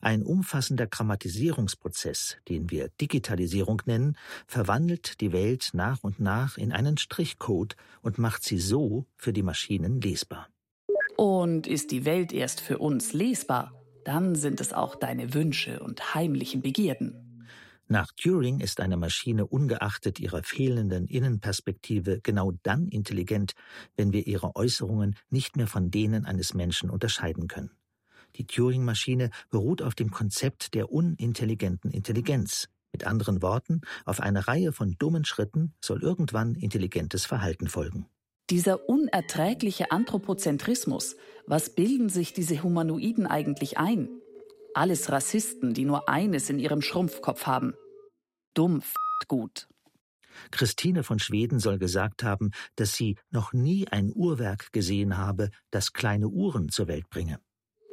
[SPEAKER 11] Ein umfassender Grammatisierungsprozess, den wir Digitalisierung nennen, verwandelt die Welt nach und nach in einen Strichcode und macht sie so für die Maschinen lesbar.
[SPEAKER 12] Und ist die Welt erst für uns lesbar, dann sind es auch deine Wünsche und heimlichen Begierden.
[SPEAKER 11] Nach Turing ist eine Maschine ungeachtet ihrer fehlenden Innenperspektive genau dann intelligent, wenn wir ihre Äußerungen nicht mehr von denen eines Menschen unterscheiden können. Die Turing-Maschine beruht auf dem Konzept der unintelligenten Intelligenz. Mit anderen Worten, auf eine Reihe von dummen Schritten soll irgendwann intelligentes Verhalten folgen.
[SPEAKER 12] Dieser unerträgliche Anthropozentrismus, was bilden sich diese Humanoiden eigentlich ein? Alles Rassisten, die nur eines in ihrem Schrumpfkopf haben. Dumm gut.
[SPEAKER 11] Christine von Schweden soll gesagt haben, dass sie noch nie ein Uhrwerk gesehen habe, das kleine Uhren zur Welt bringe.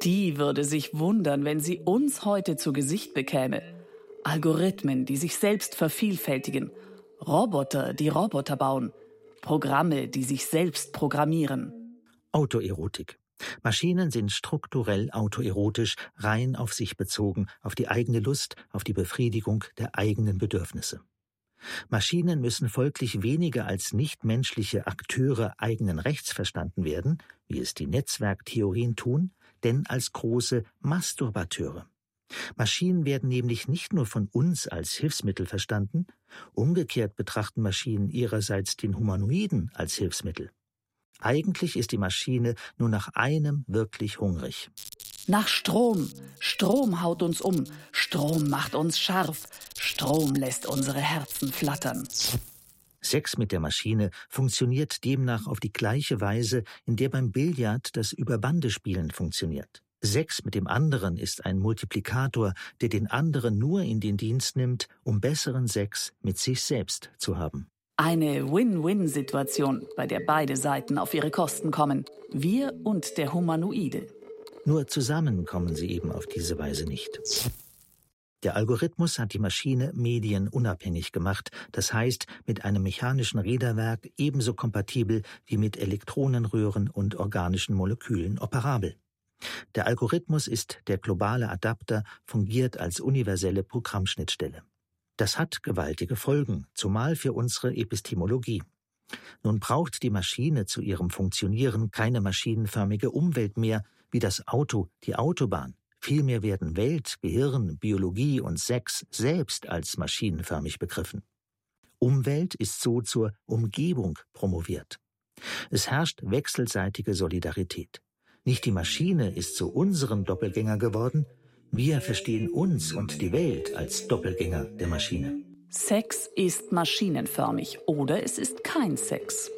[SPEAKER 12] Die würde sich wundern, wenn sie uns heute zu Gesicht bekäme. Algorithmen, die sich selbst vervielfältigen. Roboter, die Roboter bauen. Programme, die sich selbst programmieren.
[SPEAKER 11] Autoerotik. Maschinen sind strukturell autoerotisch, rein auf sich bezogen, auf die eigene Lust, auf die Befriedigung der eigenen Bedürfnisse. Maschinen müssen folglich weniger als nichtmenschliche Akteure eigenen Rechts verstanden werden, wie es die Netzwerktheorien tun, denn als große Masturbateure. Maschinen werden nämlich nicht nur von uns als Hilfsmittel verstanden, umgekehrt betrachten Maschinen ihrerseits den Humanoiden als Hilfsmittel. Eigentlich ist die Maschine nur nach einem wirklich hungrig.
[SPEAKER 12] Nach Strom. Strom haut uns um. Strom macht uns scharf. Strom lässt unsere Herzen flattern.
[SPEAKER 11] Sex mit der Maschine funktioniert demnach auf die gleiche Weise, in der beim Billard das Überbandespielen funktioniert. Sex mit dem anderen ist ein Multiplikator, der den anderen nur in den Dienst nimmt, um besseren Sex mit sich selbst zu haben.
[SPEAKER 12] Eine Win-Win-Situation, bei der beide Seiten auf ihre Kosten kommen. Wir und der Humanoide.
[SPEAKER 11] Nur zusammen kommen sie eben auf diese Weise nicht. Der Algorithmus hat die Maschine medienunabhängig gemacht, das heißt mit einem mechanischen Räderwerk ebenso kompatibel wie mit Elektronenröhren und organischen Molekülen operabel. Der Algorithmus ist der globale Adapter, fungiert als universelle Programmschnittstelle. Das hat gewaltige Folgen, zumal für unsere Epistemologie. Nun braucht die Maschine zu ihrem Funktionieren keine maschinenförmige Umwelt mehr, wie das Auto die Autobahn. Vielmehr werden Welt, Gehirn, Biologie und Sex selbst als maschinenförmig begriffen. Umwelt ist so zur Umgebung promoviert. Es herrscht wechselseitige Solidarität. Nicht die Maschine ist zu unserem Doppelgänger geworden, wir verstehen uns und die Welt als Doppelgänger der Maschine.
[SPEAKER 12] Sex ist maschinenförmig oder es ist kein Sex.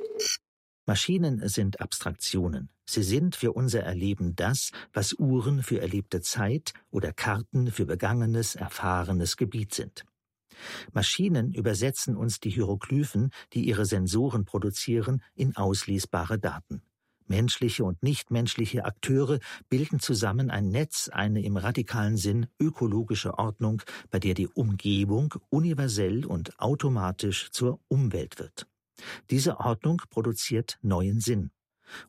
[SPEAKER 11] Maschinen sind Abstraktionen. Sie sind für unser Erleben das, was Uhren für erlebte Zeit oder Karten für begangenes, erfahrenes Gebiet sind. Maschinen übersetzen uns die Hieroglyphen, die ihre Sensoren produzieren, in auslesbare Daten. Menschliche und nichtmenschliche Akteure bilden zusammen ein Netz, eine im radikalen Sinn ökologische Ordnung, bei der die Umgebung universell und automatisch zur Umwelt wird. Diese Ordnung produziert neuen Sinn.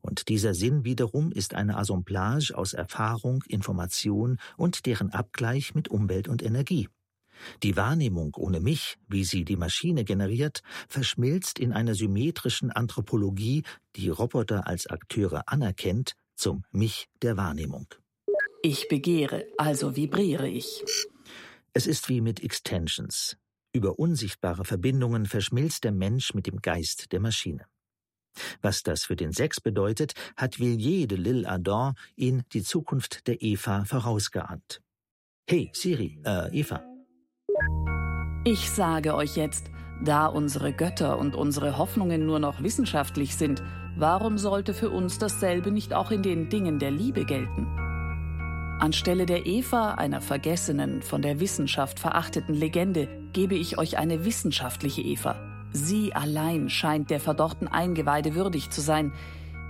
[SPEAKER 11] Und dieser Sinn wiederum ist eine Assemblage aus Erfahrung, Information und deren Abgleich mit Umwelt und Energie. Die Wahrnehmung ohne mich, wie sie die Maschine generiert, verschmilzt in einer symmetrischen Anthropologie, die Roboter als Akteure anerkennt, zum Mich der Wahrnehmung.
[SPEAKER 12] Ich begehre, also vibriere ich.
[SPEAKER 11] Es ist wie mit Extensions. Über unsichtbare Verbindungen verschmilzt der Mensch mit dem Geist der Maschine. Was das für den Sex bedeutet, hat Villiers de Lille Adam in Die Zukunft der Eva vorausgeahnt. Hey Siri, äh, Eva.
[SPEAKER 12] Ich sage euch jetzt, da unsere Götter und unsere Hoffnungen nur noch wissenschaftlich sind, warum sollte für uns dasselbe nicht auch in den Dingen der Liebe gelten? Anstelle der Eva, einer vergessenen, von der Wissenschaft verachteten Legende, gebe ich euch eine wissenschaftliche Eva. Sie allein scheint der verdorrten Eingeweide würdig zu sein,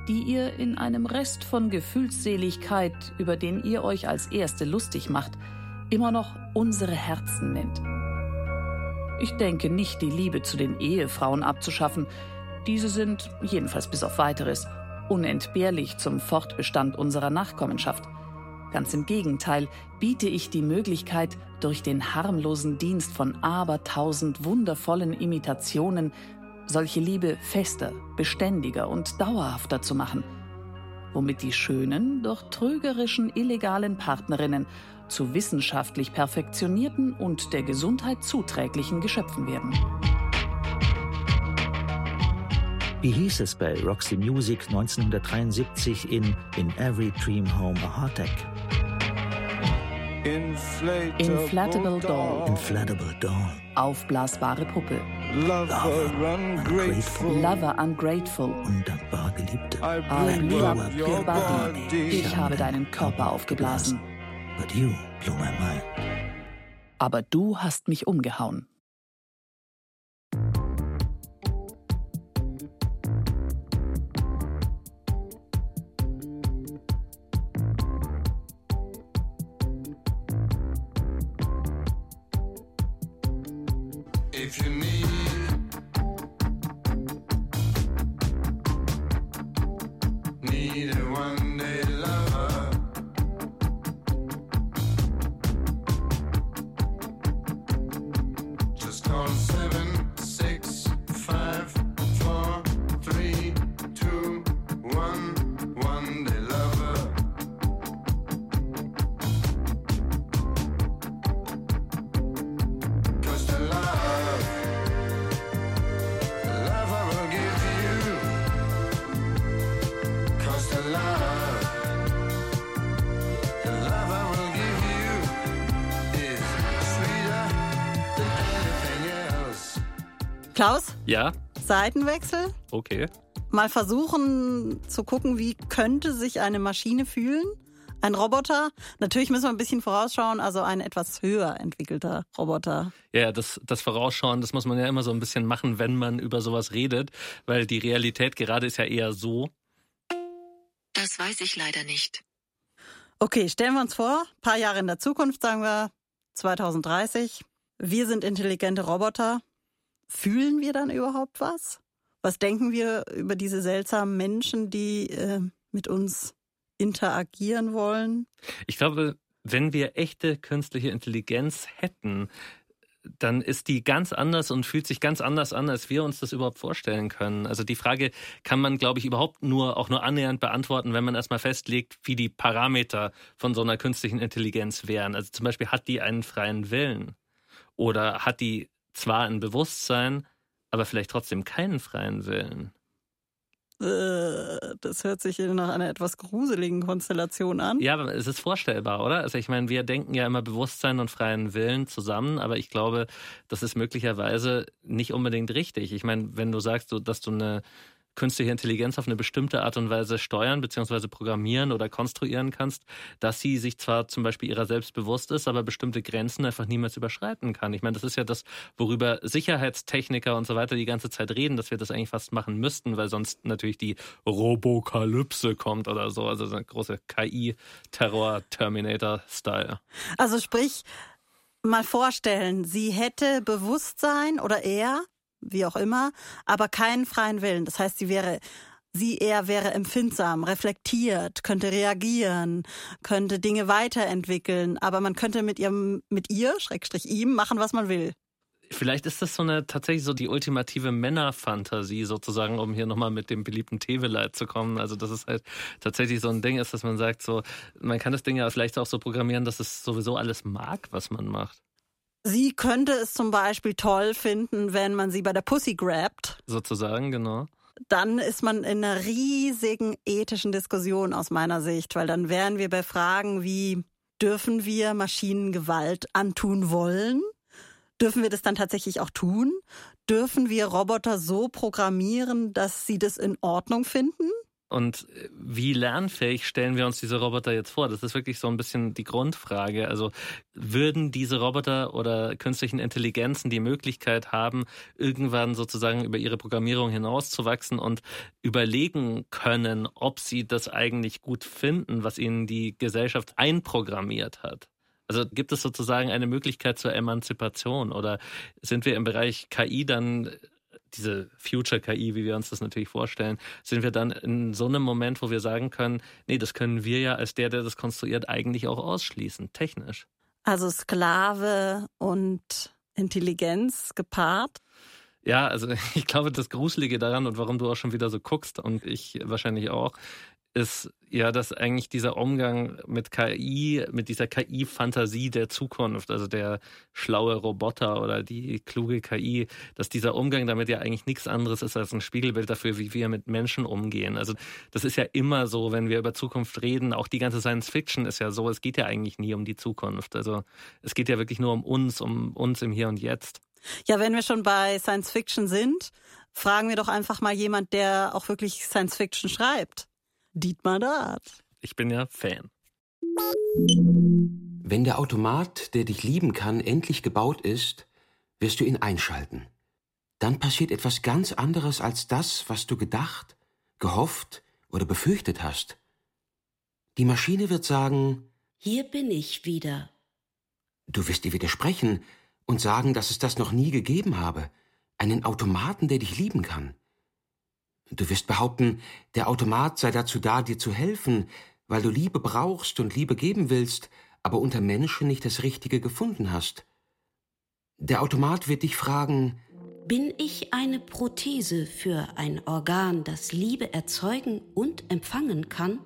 [SPEAKER 12] die ihr in einem Rest von Gefühlsseligkeit, über den ihr euch als Erste lustig macht, immer noch unsere Herzen nennt. Ich denke nicht, die Liebe zu den Ehefrauen abzuschaffen. Diese sind, jedenfalls bis auf weiteres, unentbehrlich zum Fortbestand unserer Nachkommenschaft. Ganz im Gegenteil biete ich die Möglichkeit, durch den harmlosen Dienst von abertausend wundervollen Imitationen solche Liebe fester, beständiger und dauerhafter zu machen, womit die schönen, doch trügerischen illegalen Partnerinnen zu wissenschaftlich perfektionierten und der Gesundheit zuträglichen Geschöpfen werden.
[SPEAKER 11] Wie hieß es bei Roxy Music 1973 in In Every Dream Home a Heartache?
[SPEAKER 12] Inflatable Doll.
[SPEAKER 11] Inflatable Doll.
[SPEAKER 12] Aufblasbare Puppe.
[SPEAKER 11] Lover ungrateful.
[SPEAKER 12] Lover ungrateful.
[SPEAKER 11] Undankbar Geliebte.
[SPEAKER 12] I blew up your body. Ich habe deinen Körper aufgeblasen.
[SPEAKER 11] But you blew my mind.
[SPEAKER 12] Aber du hast mich umgehauen.
[SPEAKER 13] If you need need
[SPEAKER 4] Ja?
[SPEAKER 3] Seitenwechsel.
[SPEAKER 4] Okay.
[SPEAKER 3] Mal versuchen zu gucken, wie könnte sich eine Maschine fühlen. Ein Roboter. Natürlich müssen wir ein bisschen vorausschauen, also ein etwas höher entwickelter Roboter.
[SPEAKER 4] Ja, das, das Vorausschauen, das muss man ja immer so ein bisschen machen, wenn man über sowas redet, weil die Realität gerade ist ja eher so.
[SPEAKER 2] Das weiß ich leider nicht.
[SPEAKER 3] Okay, stellen wir uns vor, paar Jahre in der Zukunft, sagen wir 2030. Wir sind intelligente Roboter. Fühlen wir dann überhaupt was? Was denken wir über diese seltsamen Menschen, die äh, mit uns interagieren wollen?
[SPEAKER 4] Ich glaube, wenn wir echte künstliche Intelligenz hätten, dann ist die ganz anders und fühlt sich ganz anders an, als wir uns das überhaupt vorstellen können. Also die Frage kann man, glaube ich, überhaupt nur auch nur annähernd beantworten, wenn man erstmal festlegt, wie die Parameter von so einer künstlichen Intelligenz wären. Also zum Beispiel hat die einen freien Willen oder hat die zwar ein Bewusstsein, aber vielleicht trotzdem keinen freien Willen.
[SPEAKER 3] Äh, das hört sich nach einer etwas gruseligen Konstellation an.
[SPEAKER 4] Ja, aber es ist vorstellbar, oder? Also ich meine, wir denken ja immer Bewusstsein und freien Willen zusammen, aber ich glaube, das ist möglicherweise nicht unbedingt richtig. Ich meine, wenn du sagst, dass du eine künstliche Intelligenz auf eine bestimmte Art und Weise steuern bzw. programmieren oder konstruieren kannst, dass sie sich zwar zum Beispiel ihrer selbst bewusst ist, aber bestimmte Grenzen einfach niemals überschreiten kann. Ich meine, das ist ja das, worüber Sicherheitstechniker und so weiter die ganze Zeit reden, dass wir das eigentlich fast machen müssten, weil sonst natürlich die Robokalypse kommt oder so, also so eine große KI-Terror-Terminator-Style.
[SPEAKER 3] Also sprich, mal vorstellen, sie hätte Bewusstsein oder er, wie auch immer, aber keinen freien Willen. Das heißt, sie wäre sie eher wäre empfindsam, reflektiert, könnte reagieren, könnte Dinge weiterentwickeln, aber man könnte mit ihrem mit ihr, Schrägstrich ihm machen, was man will.
[SPEAKER 4] Vielleicht ist das so eine tatsächlich so die ultimative Männerfantasie sozusagen, um hier nochmal mit dem beliebten Teveleit zu kommen. Also dass es halt tatsächlich so ein Ding ist, dass man sagt, so man kann das Ding ja vielleicht auch so programmieren, dass es sowieso alles mag, was man macht.
[SPEAKER 3] Sie könnte es zum Beispiel toll finden, wenn man sie bei der Pussy grabt.
[SPEAKER 4] Sozusagen, genau.
[SPEAKER 3] Dann ist man in einer riesigen ethischen Diskussion aus meiner Sicht, weil dann wären wir bei Fragen wie, dürfen wir Maschinen Gewalt antun wollen? Dürfen wir das dann tatsächlich auch tun? Dürfen wir Roboter so programmieren, dass sie das in Ordnung finden?
[SPEAKER 4] Und wie lernfähig stellen wir uns diese Roboter jetzt vor? Das ist wirklich so ein bisschen die Grundfrage. Also würden diese Roboter oder künstlichen Intelligenzen die Möglichkeit haben, irgendwann sozusagen über ihre Programmierung hinauszuwachsen und überlegen können, ob sie das eigentlich gut finden, was ihnen die Gesellschaft einprogrammiert hat? Also gibt es sozusagen eine Möglichkeit zur Emanzipation oder sind wir im Bereich KI dann diese Future KI, wie wir uns das natürlich vorstellen, sind wir dann in so einem Moment, wo wir sagen können, nee, das können wir ja als der, der das konstruiert, eigentlich auch ausschließen, technisch.
[SPEAKER 3] Also Sklave und Intelligenz gepaart?
[SPEAKER 4] Ja, also ich glaube, das Gruselige daran und warum du auch schon wieder so guckst und ich wahrscheinlich auch, ist ja, dass eigentlich dieser Umgang mit KI, mit dieser KI-Fantasie der Zukunft, also der schlaue Roboter oder die kluge KI, dass dieser Umgang damit ja eigentlich nichts anderes ist als ein Spiegelbild dafür, wie wir mit Menschen umgehen. Also das ist ja immer so, wenn wir über Zukunft reden, auch die ganze Science Fiction ist ja so, es geht ja eigentlich nie um die Zukunft. Also es geht ja wirklich nur um uns, um uns im Hier und Jetzt.
[SPEAKER 3] Ja, wenn wir schon bei Science Fiction sind, fragen wir doch einfach mal jemand, der auch wirklich Science Fiction schreibt. Dietmar Dart.
[SPEAKER 4] Ich bin ja Fan.
[SPEAKER 6] Wenn der Automat, der dich lieben kann, endlich gebaut ist, wirst du ihn einschalten. Dann passiert etwas ganz anderes als das, was du gedacht, gehofft oder befürchtet hast. Die Maschine wird sagen,
[SPEAKER 2] Hier bin ich wieder.
[SPEAKER 6] du wirst ihr widersprechen und sagen, dass es das noch nie gegeben habe, einen Automaten, der dich lieben kann. Du wirst behaupten, der Automat sei dazu da, dir zu helfen, weil du Liebe brauchst und Liebe geben willst, aber unter Menschen nicht das Richtige gefunden hast. Der Automat wird dich fragen,
[SPEAKER 2] Bin ich eine Prothese für ein Organ, das Liebe erzeugen und empfangen kann?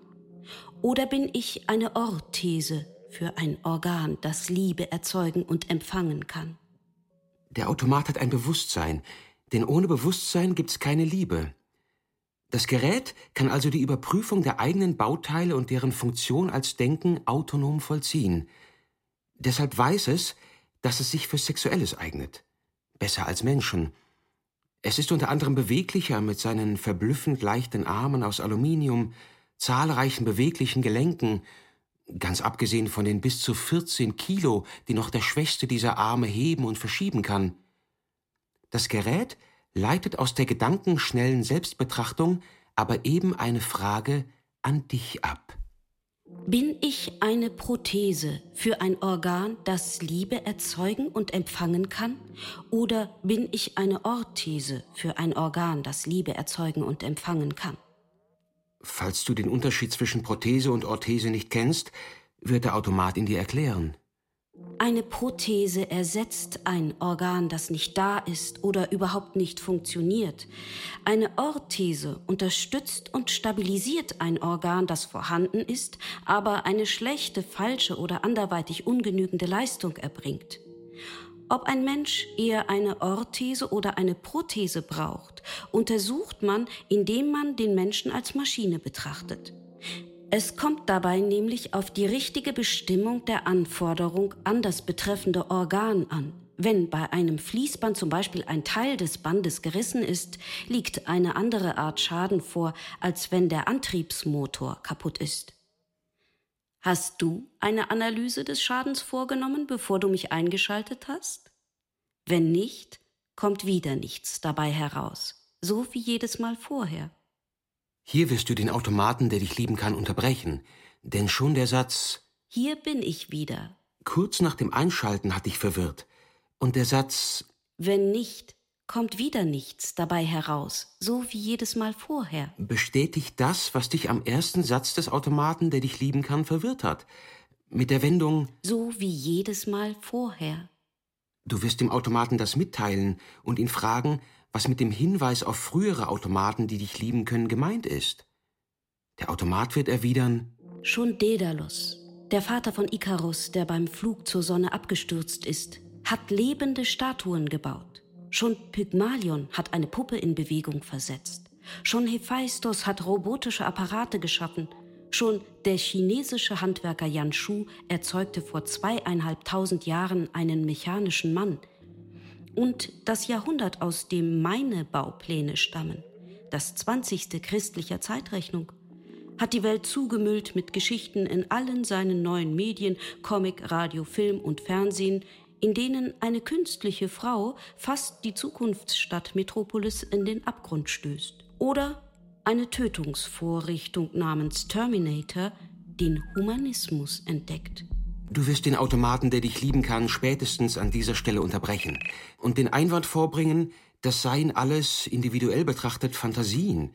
[SPEAKER 2] Oder bin ich eine Orthese für ein Organ, das Liebe erzeugen und empfangen kann?
[SPEAKER 6] der Automat hat ein Bewusstsein, denn ohne Bewusstsein gibt's keine Liebe. Das Gerät kann also die Überprüfung der eigenen Bauteile und deren Funktion als Denken autonom vollziehen. Deshalb weiß es, dass es sich für Sexuelles eignet. Besser als Menschen. Es ist unter anderem beweglicher mit seinen verblüffend leichten Armen aus Aluminium, zahlreichen beweglichen Gelenken, ganz abgesehen von den bis zu 14 Kilo, die noch der schwächste dieser Arme heben und verschieben kann. Das Gerät leitet aus der gedankenschnellen Selbstbetrachtung aber eben eine Frage an dich ab.
[SPEAKER 2] Bin ich eine Prothese für ein Organ, das Liebe erzeugen und empfangen kann? Oder bin ich eine Orthese für ein Organ, das Liebe erzeugen und empfangen kann?
[SPEAKER 6] Falls du den Unterschied zwischen Prothese und Orthese nicht kennst, wird der Automat ihn dir erklären.
[SPEAKER 2] Eine Prothese ersetzt ein Organ, das nicht da ist oder überhaupt nicht funktioniert. Eine Orthese unterstützt und stabilisiert ein Organ, das vorhanden ist, aber eine schlechte, falsche oder anderweitig ungenügende Leistung erbringt. Ob ein Mensch eher eine Orthese oder eine Prothese braucht, untersucht man, indem man den Menschen als Maschine betrachtet. Es kommt dabei nämlich auf die richtige Bestimmung der Anforderung an das betreffende Organ an. Wenn bei einem Fließband zum Beispiel ein Teil des Bandes gerissen ist, liegt eine andere Art Schaden vor, als wenn der Antriebsmotor kaputt ist. Hast du eine Analyse des Schadens vorgenommen, bevor du mich eingeschaltet hast? Wenn nicht, kommt wieder nichts dabei heraus, so wie jedes Mal vorher.
[SPEAKER 6] Hier wirst du den Automaten, der dich lieben kann, unterbrechen, denn schon der Satz
[SPEAKER 2] Hier bin ich wieder.
[SPEAKER 6] kurz nach dem Einschalten hat dich verwirrt. Und der Satz
[SPEAKER 2] Wenn nicht, kommt wieder nichts dabei heraus, so wie jedes Mal vorher.
[SPEAKER 6] bestätigt das, was dich am ersten Satz des Automaten, der dich lieben kann, verwirrt hat. Mit der Wendung
[SPEAKER 2] So wie jedes Mal vorher.
[SPEAKER 6] Du wirst dem Automaten das mitteilen und ihn fragen, was mit dem Hinweis auf frühere Automaten, die dich lieben können, gemeint ist. Der Automat wird erwidern
[SPEAKER 2] Schon Daedalus, der Vater von Ikarus, der beim Flug zur Sonne abgestürzt ist, hat lebende Statuen gebaut. Schon Pygmalion hat eine Puppe in Bewegung versetzt. Schon Hephaistos hat robotische Apparate geschaffen. Schon der chinesische Handwerker Yan Shu erzeugte vor zweieinhalbtausend Jahren einen mechanischen Mann. Und das Jahrhundert, aus dem meine Baupläne stammen, das 20. christlicher Zeitrechnung, hat die Welt zugemüllt mit Geschichten in allen seinen neuen Medien, Comic, Radio, Film und Fernsehen, in denen eine künstliche Frau fast die Zukunftsstadt Metropolis in den Abgrund stößt. Oder eine Tötungsvorrichtung namens Terminator den Humanismus entdeckt.
[SPEAKER 6] Du wirst den Automaten, der dich lieben kann, spätestens an dieser Stelle unterbrechen und den Einwand vorbringen, das seien alles individuell betrachtet Fantasien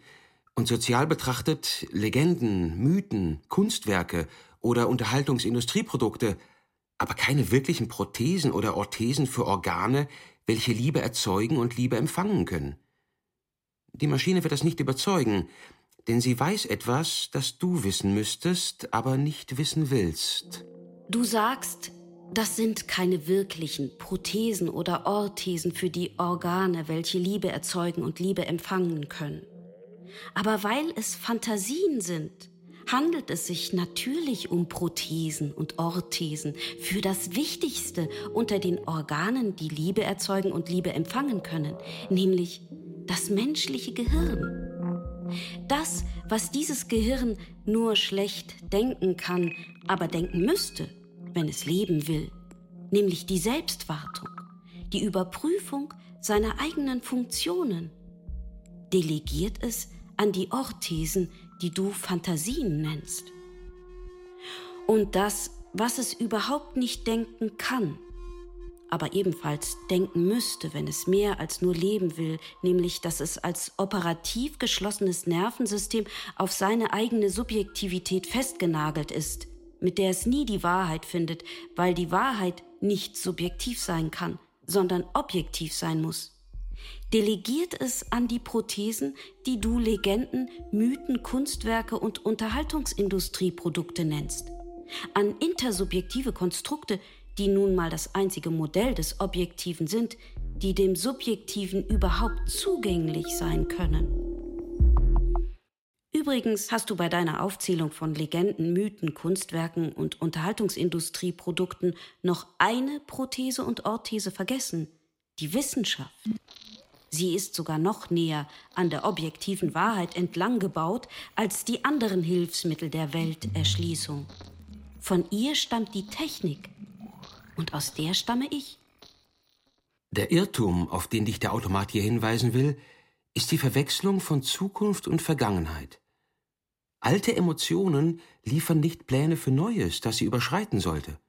[SPEAKER 6] und sozial betrachtet Legenden, Mythen, Kunstwerke oder Unterhaltungsindustrieprodukte, aber keine wirklichen Prothesen oder Orthesen für Organe, welche Liebe erzeugen und Liebe empfangen können. Die Maschine wird das nicht überzeugen, denn sie weiß etwas, das du wissen müsstest, aber nicht wissen willst.
[SPEAKER 2] Du sagst, das sind keine wirklichen Prothesen oder Orthesen für die Organe, welche Liebe erzeugen und Liebe empfangen können. Aber weil es Fantasien sind, handelt es sich natürlich um Prothesen und Orthesen für das Wichtigste unter den Organen, die Liebe erzeugen und Liebe empfangen können, nämlich das menschliche Gehirn. Das, was dieses Gehirn nur schlecht denken kann, aber denken müsste, wenn es leben will, nämlich die Selbstwartung, die Überprüfung seiner eigenen Funktionen, delegiert es an die Orthesen, die du Fantasien nennst. Und das, was es überhaupt nicht denken kann, aber ebenfalls denken müsste, wenn es mehr als nur leben will, nämlich dass es als operativ geschlossenes Nervensystem auf seine eigene Subjektivität festgenagelt ist, mit der es nie die Wahrheit findet, weil die Wahrheit nicht subjektiv sein kann, sondern objektiv sein muss. Delegiert es an die Prothesen, die du Legenden, Mythen, Kunstwerke und Unterhaltungsindustrieprodukte nennst. An intersubjektive Konstrukte, die nun mal das einzige Modell des Objektiven sind, die dem Subjektiven überhaupt zugänglich sein können. Übrigens hast du bei deiner Aufzählung von Legenden, Mythen, Kunstwerken und Unterhaltungsindustrieprodukten noch eine Prothese und Orthese vergessen, die Wissenschaft. Sie ist sogar noch näher an der objektiven Wahrheit entlang gebaut als die anderen Hilfsmittel der Welterschließung. Von ihr stammt die Technik und aus der stamme ich.
[SPEAKER 6] Der Irrtum, auf den dich der Automat hier hinweisen will, ist die Verwechslung von Zukunft und Vergangenheit. Alte Emotionen liefern nicht Pläne für Neues, das sie überschreiten sollte.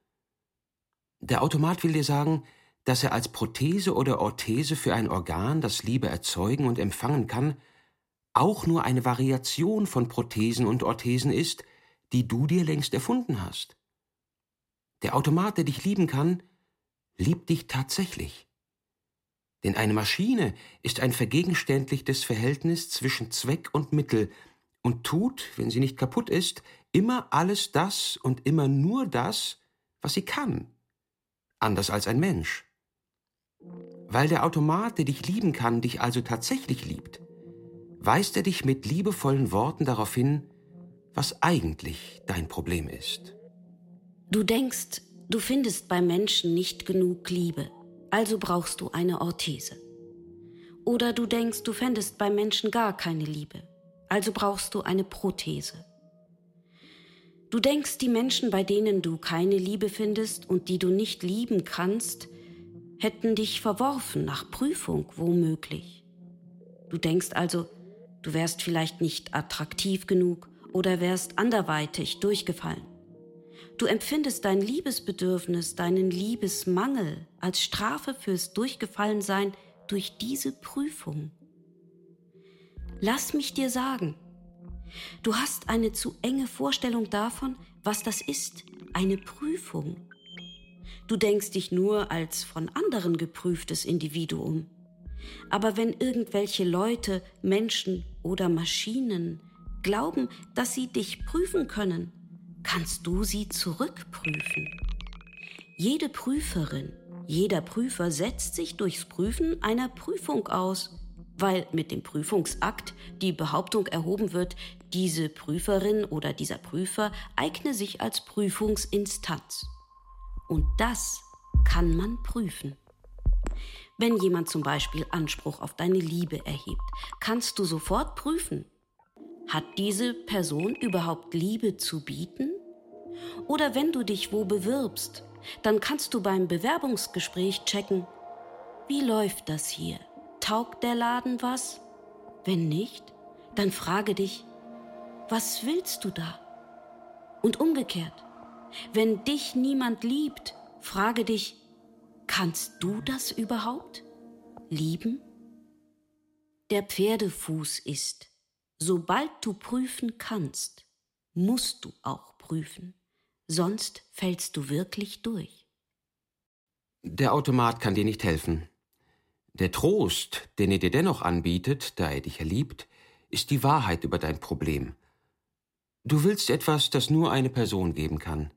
[SPEAKER 6] Der Automat will dir sagen, dass er als Prothese oder Orthese für ein Organ, das Liebe erzeugen und empfangen kann, auch nur eine Variation von Prothesen und Orthesen ist, die du dir längst erfunden hast. Der Automat, der dich lieben kann, liebt dich tatsächlich. Denn eine Maschine ist ein vergegenständlichtes Verhältnis zwischen Zweck und Mittel und tut, wenn sie nicht kaputt ist, immer alles das und immer nur das, was sie kann. Anders als ein Mensch. Weil der Automat, der dich lieben kann, dich also tatsächlich liebt, weist er dich mit liebevollen Worten darauf hin, was eigentlich dein Problem ist.
[SPEAKER 2] Du denkst, du findest beim Menschen nicht genug Liebe, also brauchst du eine Orthese. Oder du denkst, du fändest beim Menschen gar keine Liebe, also brauchst du eine Prothese. Du denkst, die Menschen, bei denen du keine Liebe findest und die du nicht lieben kannst, hätten dich verworfen nach Prüfung womöglich. Du denkst also, du wärst vielleicht nicht attraktiv genug oder wärst anderweitig durchgefallen. Du empfindest dein Liebesbedürfnis, deinen Liebesmangel als Strafe fürs Durchgefallensein durch diese Prüfung. Lass mich dir sagen, du hast eine zu enge Vorstellung davon, was das ist, eine Prüfung. Du denkst dich nur als von anderen geprüftes Individuum. Aber wenn irgendwelche Leute, Menschen oder Maschinen glauben, dass sie dich prüfen können, kannst du sie zurückprüfen. Jede Prüferin, jeder Prüfer setzt sich durchs Prüfen einer Prüfung aus, weil mit dem Prüfungsakt die Behauptung erhoben wird, diese Prüferin oder dieser Prüfer eigne sich als Prüfungsinstanz. Und das kann man prüfen. Wenn jemand zum Beispiel Anspruch auf deine Liebe erhebt, kannst du sofort prüfen, hat diese Person überhaupt Liebe zu bieten? Oder wenn du dich wo bewirbst, dann kannst du beim Bewerbungsgespräch checken, wie läuft das hier? Taugt der Laden was? Wenn nicht, dann frage dich, was willst du da? Und umgekehrt, wenn dich niemand liebt, frage dich, kannst du das überhaupt? Lieben? Der Pferdefuß ist, sobald du prüfen kannst, musst du auch prüfen, sonst fällst du wirklich durch.
[SPEAKER 6] Der Automat kann dir nicht helfen. Der Trost, den er dir dennoch anbietet, da er dich erliebt, ist die Wahrheit über dein Problem. Du willst etwas, das nur eine Person geben kann.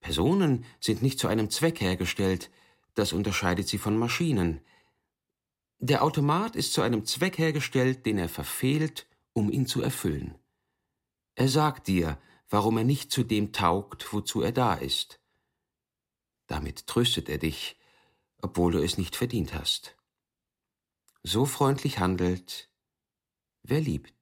[SPEAKER 6] Personen sind nicht zu einem Zweck hergestellt, das unterscheidet sie von Maschinen. Der Automat ist zu einem Zweck hergestellt, den er verfehlt, um ihn zu erfüllen. Er sagt dir, warum er nicht zu dem taugt, wozu er da ist. Damit tröstet er dich, obwohl du es nicht verdient hast. So freundlich handelt, wer liebt.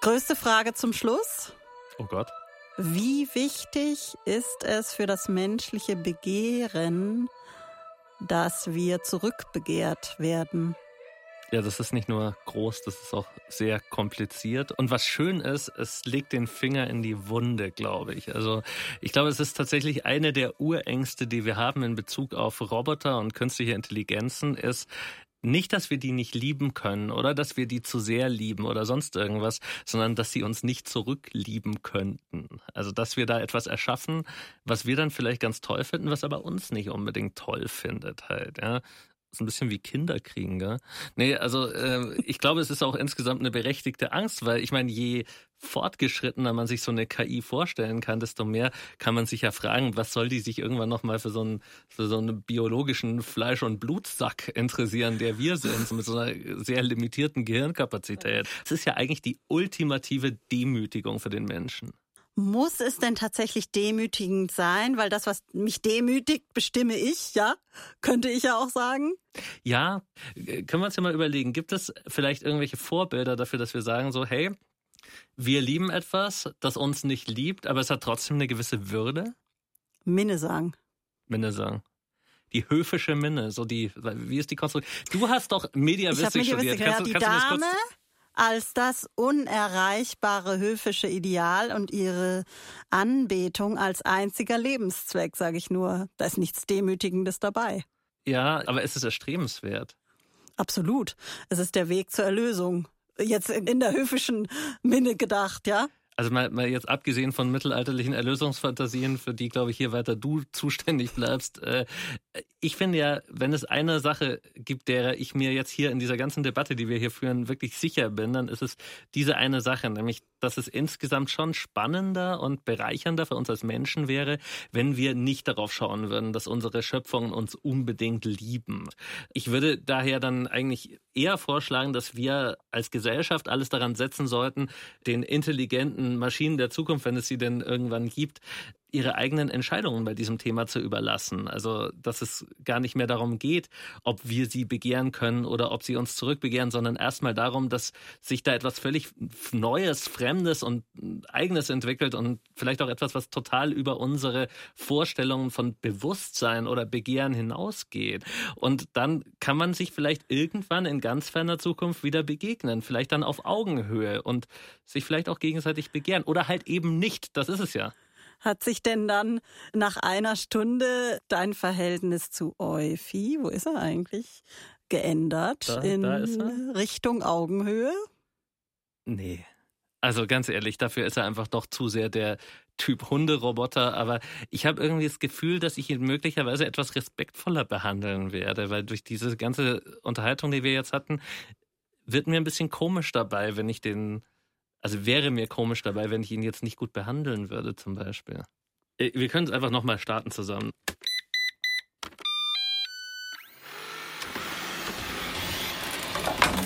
[SPEAKER 3] Größte Frage zum Schluss.
[SPEAKER 4] Oh Gott.
[SPEAKER 3] Wie wichtig ist es für das menschliche Begehren, dass wir zurückbegehrt werden?
[SPEAKER 4] Ja, das ist nicht nur groß, das ist auch sehr kompliziert. Und was schön ist, es legt den Finger in die Wunde, glaube ich. Also ich glaube, es ist tatsächlich eine der Urängste, die wir haben in Bezug auf Roboter und künstliche Intelligenzen, ist, nicht, dass wir die nicht lieben können oder dass wir die zu sehr lieben oder sonst irgendwas, sondern dass sie uns nicht zurücklieben könnten. Also dass wir da etwas erschaffen, was wir dann vielleicht ganz toll finden, was aber uns nicht unbedingt toll findet halt. Ja ist ein bisschen wie Kinder kriegen, gell? Nee, also äh, ich glaube, es ist auch insgesamt eine berechtigte Angst, weil ich meine, je fortgeschrittener man sich so eine KI vorstellen kann, desto mehr kann man sich ja fragen, was soll die sich irgendwann nochmal für so einen, für so einen biologischen Fleisch- und Blutsack interessieren, der wir sind, so mit so einer sehr limitierten Gehirnkapazität. Es ist ja eigentlich die ultimative Demütigung für den Menschen.
[SPEAKER 3] Muss es denn tatsächlich demütigend sein? Weil das, was mich demütigt, bestimme ich, ja? Könnte ich ja auch sagen.
[SPEAKER 4] Ja, können wir uns ja mal überlegen, gibt es vielleicht irgendwelche Vorbilder dafür, dass wir sagen so, hey, wir lieben etwas, das uns nicht liebt, aber es hat trotzdem eine gewisse Würde?
[SPEAKER 3] Minne sagen.
[SPEAKER 4] Minne sagen. Die höfische Minne, so die, wie ist die Konstruktion? Du hast doch
[SPEAKER 3] Ich habe
[SPEAKER 4] Mediavistik studiert.
[SPEAKER 3] ja,
[SPEAKER 4] Kannst, du-
[SPEAKER 3] die
[SPEAKER 4] kannst
[SPEAKER 3] Dame als das unerreichbare höfische Ideal und ihre Anbetung als einziger Lebenszweck, sage ich nur. Da ist nichts Demütigendes dabei.
[SPEAKER 4] Ja, aber es ist erstrebenswert.
[SPEAKER 3] Absolut. Es ist der Weg zur Erlösung. Jetzt in der höfischen Minne gedacht, ja?
[SPEAKER 4] Also mal, mal jetzt abgesehen von mittelalterlichen Erlösungsfantasien, für die, glaube ich, hier weiter du zuständig bleibst. Äh, ich finde ja, wenn es eine Sache gibt, der ich mir jetzt hier in dieser ganzen Debatte, die wir hier führen, wirklich sicher bin, dann ist es diese eine Sache, nämlich, dass es insgesamt schon spannender und bereichernder für uns als Menschen wäre, wenn wir nicht darauf schauen würden, dass unsere Schöpfungen uns unbedingt lieben. Ich würde daher dann eigentlich eher vorschlagen, dass wir als Gesellschaft alles daran setzen sollten, den intelligenten Maschinen der Zukunft, wenn es sie denn irgendwann gibt, ihre eigenen Entscheidungen bei diesem Thema zu überlassen. Also, dass es gar nicht mehr darum geht, ob wir sie begehren können oder ob sie uns zurückbegehren, sondern erstmal darum, dass sich da etwas völlig Neues, Fremdes und Eigenes entwickelt und vielleicht auch etwas, was total über unsere Vorstellungen von Bewusstsein oder Begehren hinausgeht. Und dann kann man sich vielleicht irgendwann in ganz ferner Zukunft wieder begegnen, vielleicht dann auf Augenhöhe und sich vielleicht auch gegenseitig begehren oder halt eben nicht. Das ist es ja.
[SPEAKER 3] Hat sich denn dann nach einer Stunde dein Verhältnis zu Euphi, wo ist er eigentlich, geändert
[SPEAKER 4] Da-
[SPEAKER 3] in
[SPEAKER 4] da.
[SPEAKER 3] Richtung Augenhöhe?
[SPEAKER 4] Nee. Also ganz ehrlich, dafür ist er einfach doch zu sehr der Typ Hunderoboter. Aber ich habe irgendwie das Gefühl, dass ich ihn möglicherweise etwas respektvoller behandeln werde, weil durch diese ganze Unterhaltung, die wir jetzt hatten, wird mir ein bisschen komisch dabei, wenn ich den, also wäre mir komisch dabei, wenn ich ihn jetzt nicht gut behandeln würde, zum Beispiel. Äh, Wir können es einfach nochmal starten zusammen.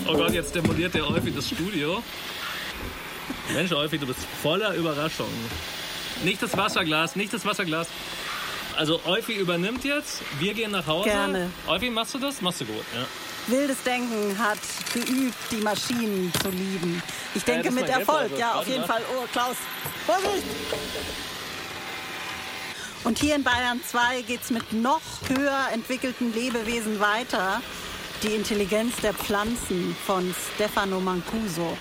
[SPEAKER 4] Oh Gott, jetzt demoliert der Euphi das Studio. Mensch, Euphi, du bist voller Überraschungen. Nicht das Wasserglas, nicht das Wasserglas. Also Euphi übernimmt jetzt, wir gehen nach Hause.
[SPEAKER 3] Gerne.
[SPEAKER 4] Euphi, machst du das? Machst du gut, ja.
[SPEAKER 3] Wildes Denken hat geübt, die Maschinen zu lieben. Ich denke
[SPEAKER 4] ist
[SPEAKER 3] mit Erfolg,
[SPEAKER 4] Geldbeutel.
[SPEAKER 3] ja, auf jeden. Fall. Oh, Klaus, Vorsicht! Und hier in Bayern 2 geht's mit noch höher entwickelten Lebewesen weiter. Die Intelligenz der Pflanzen von Stefano Mancuso.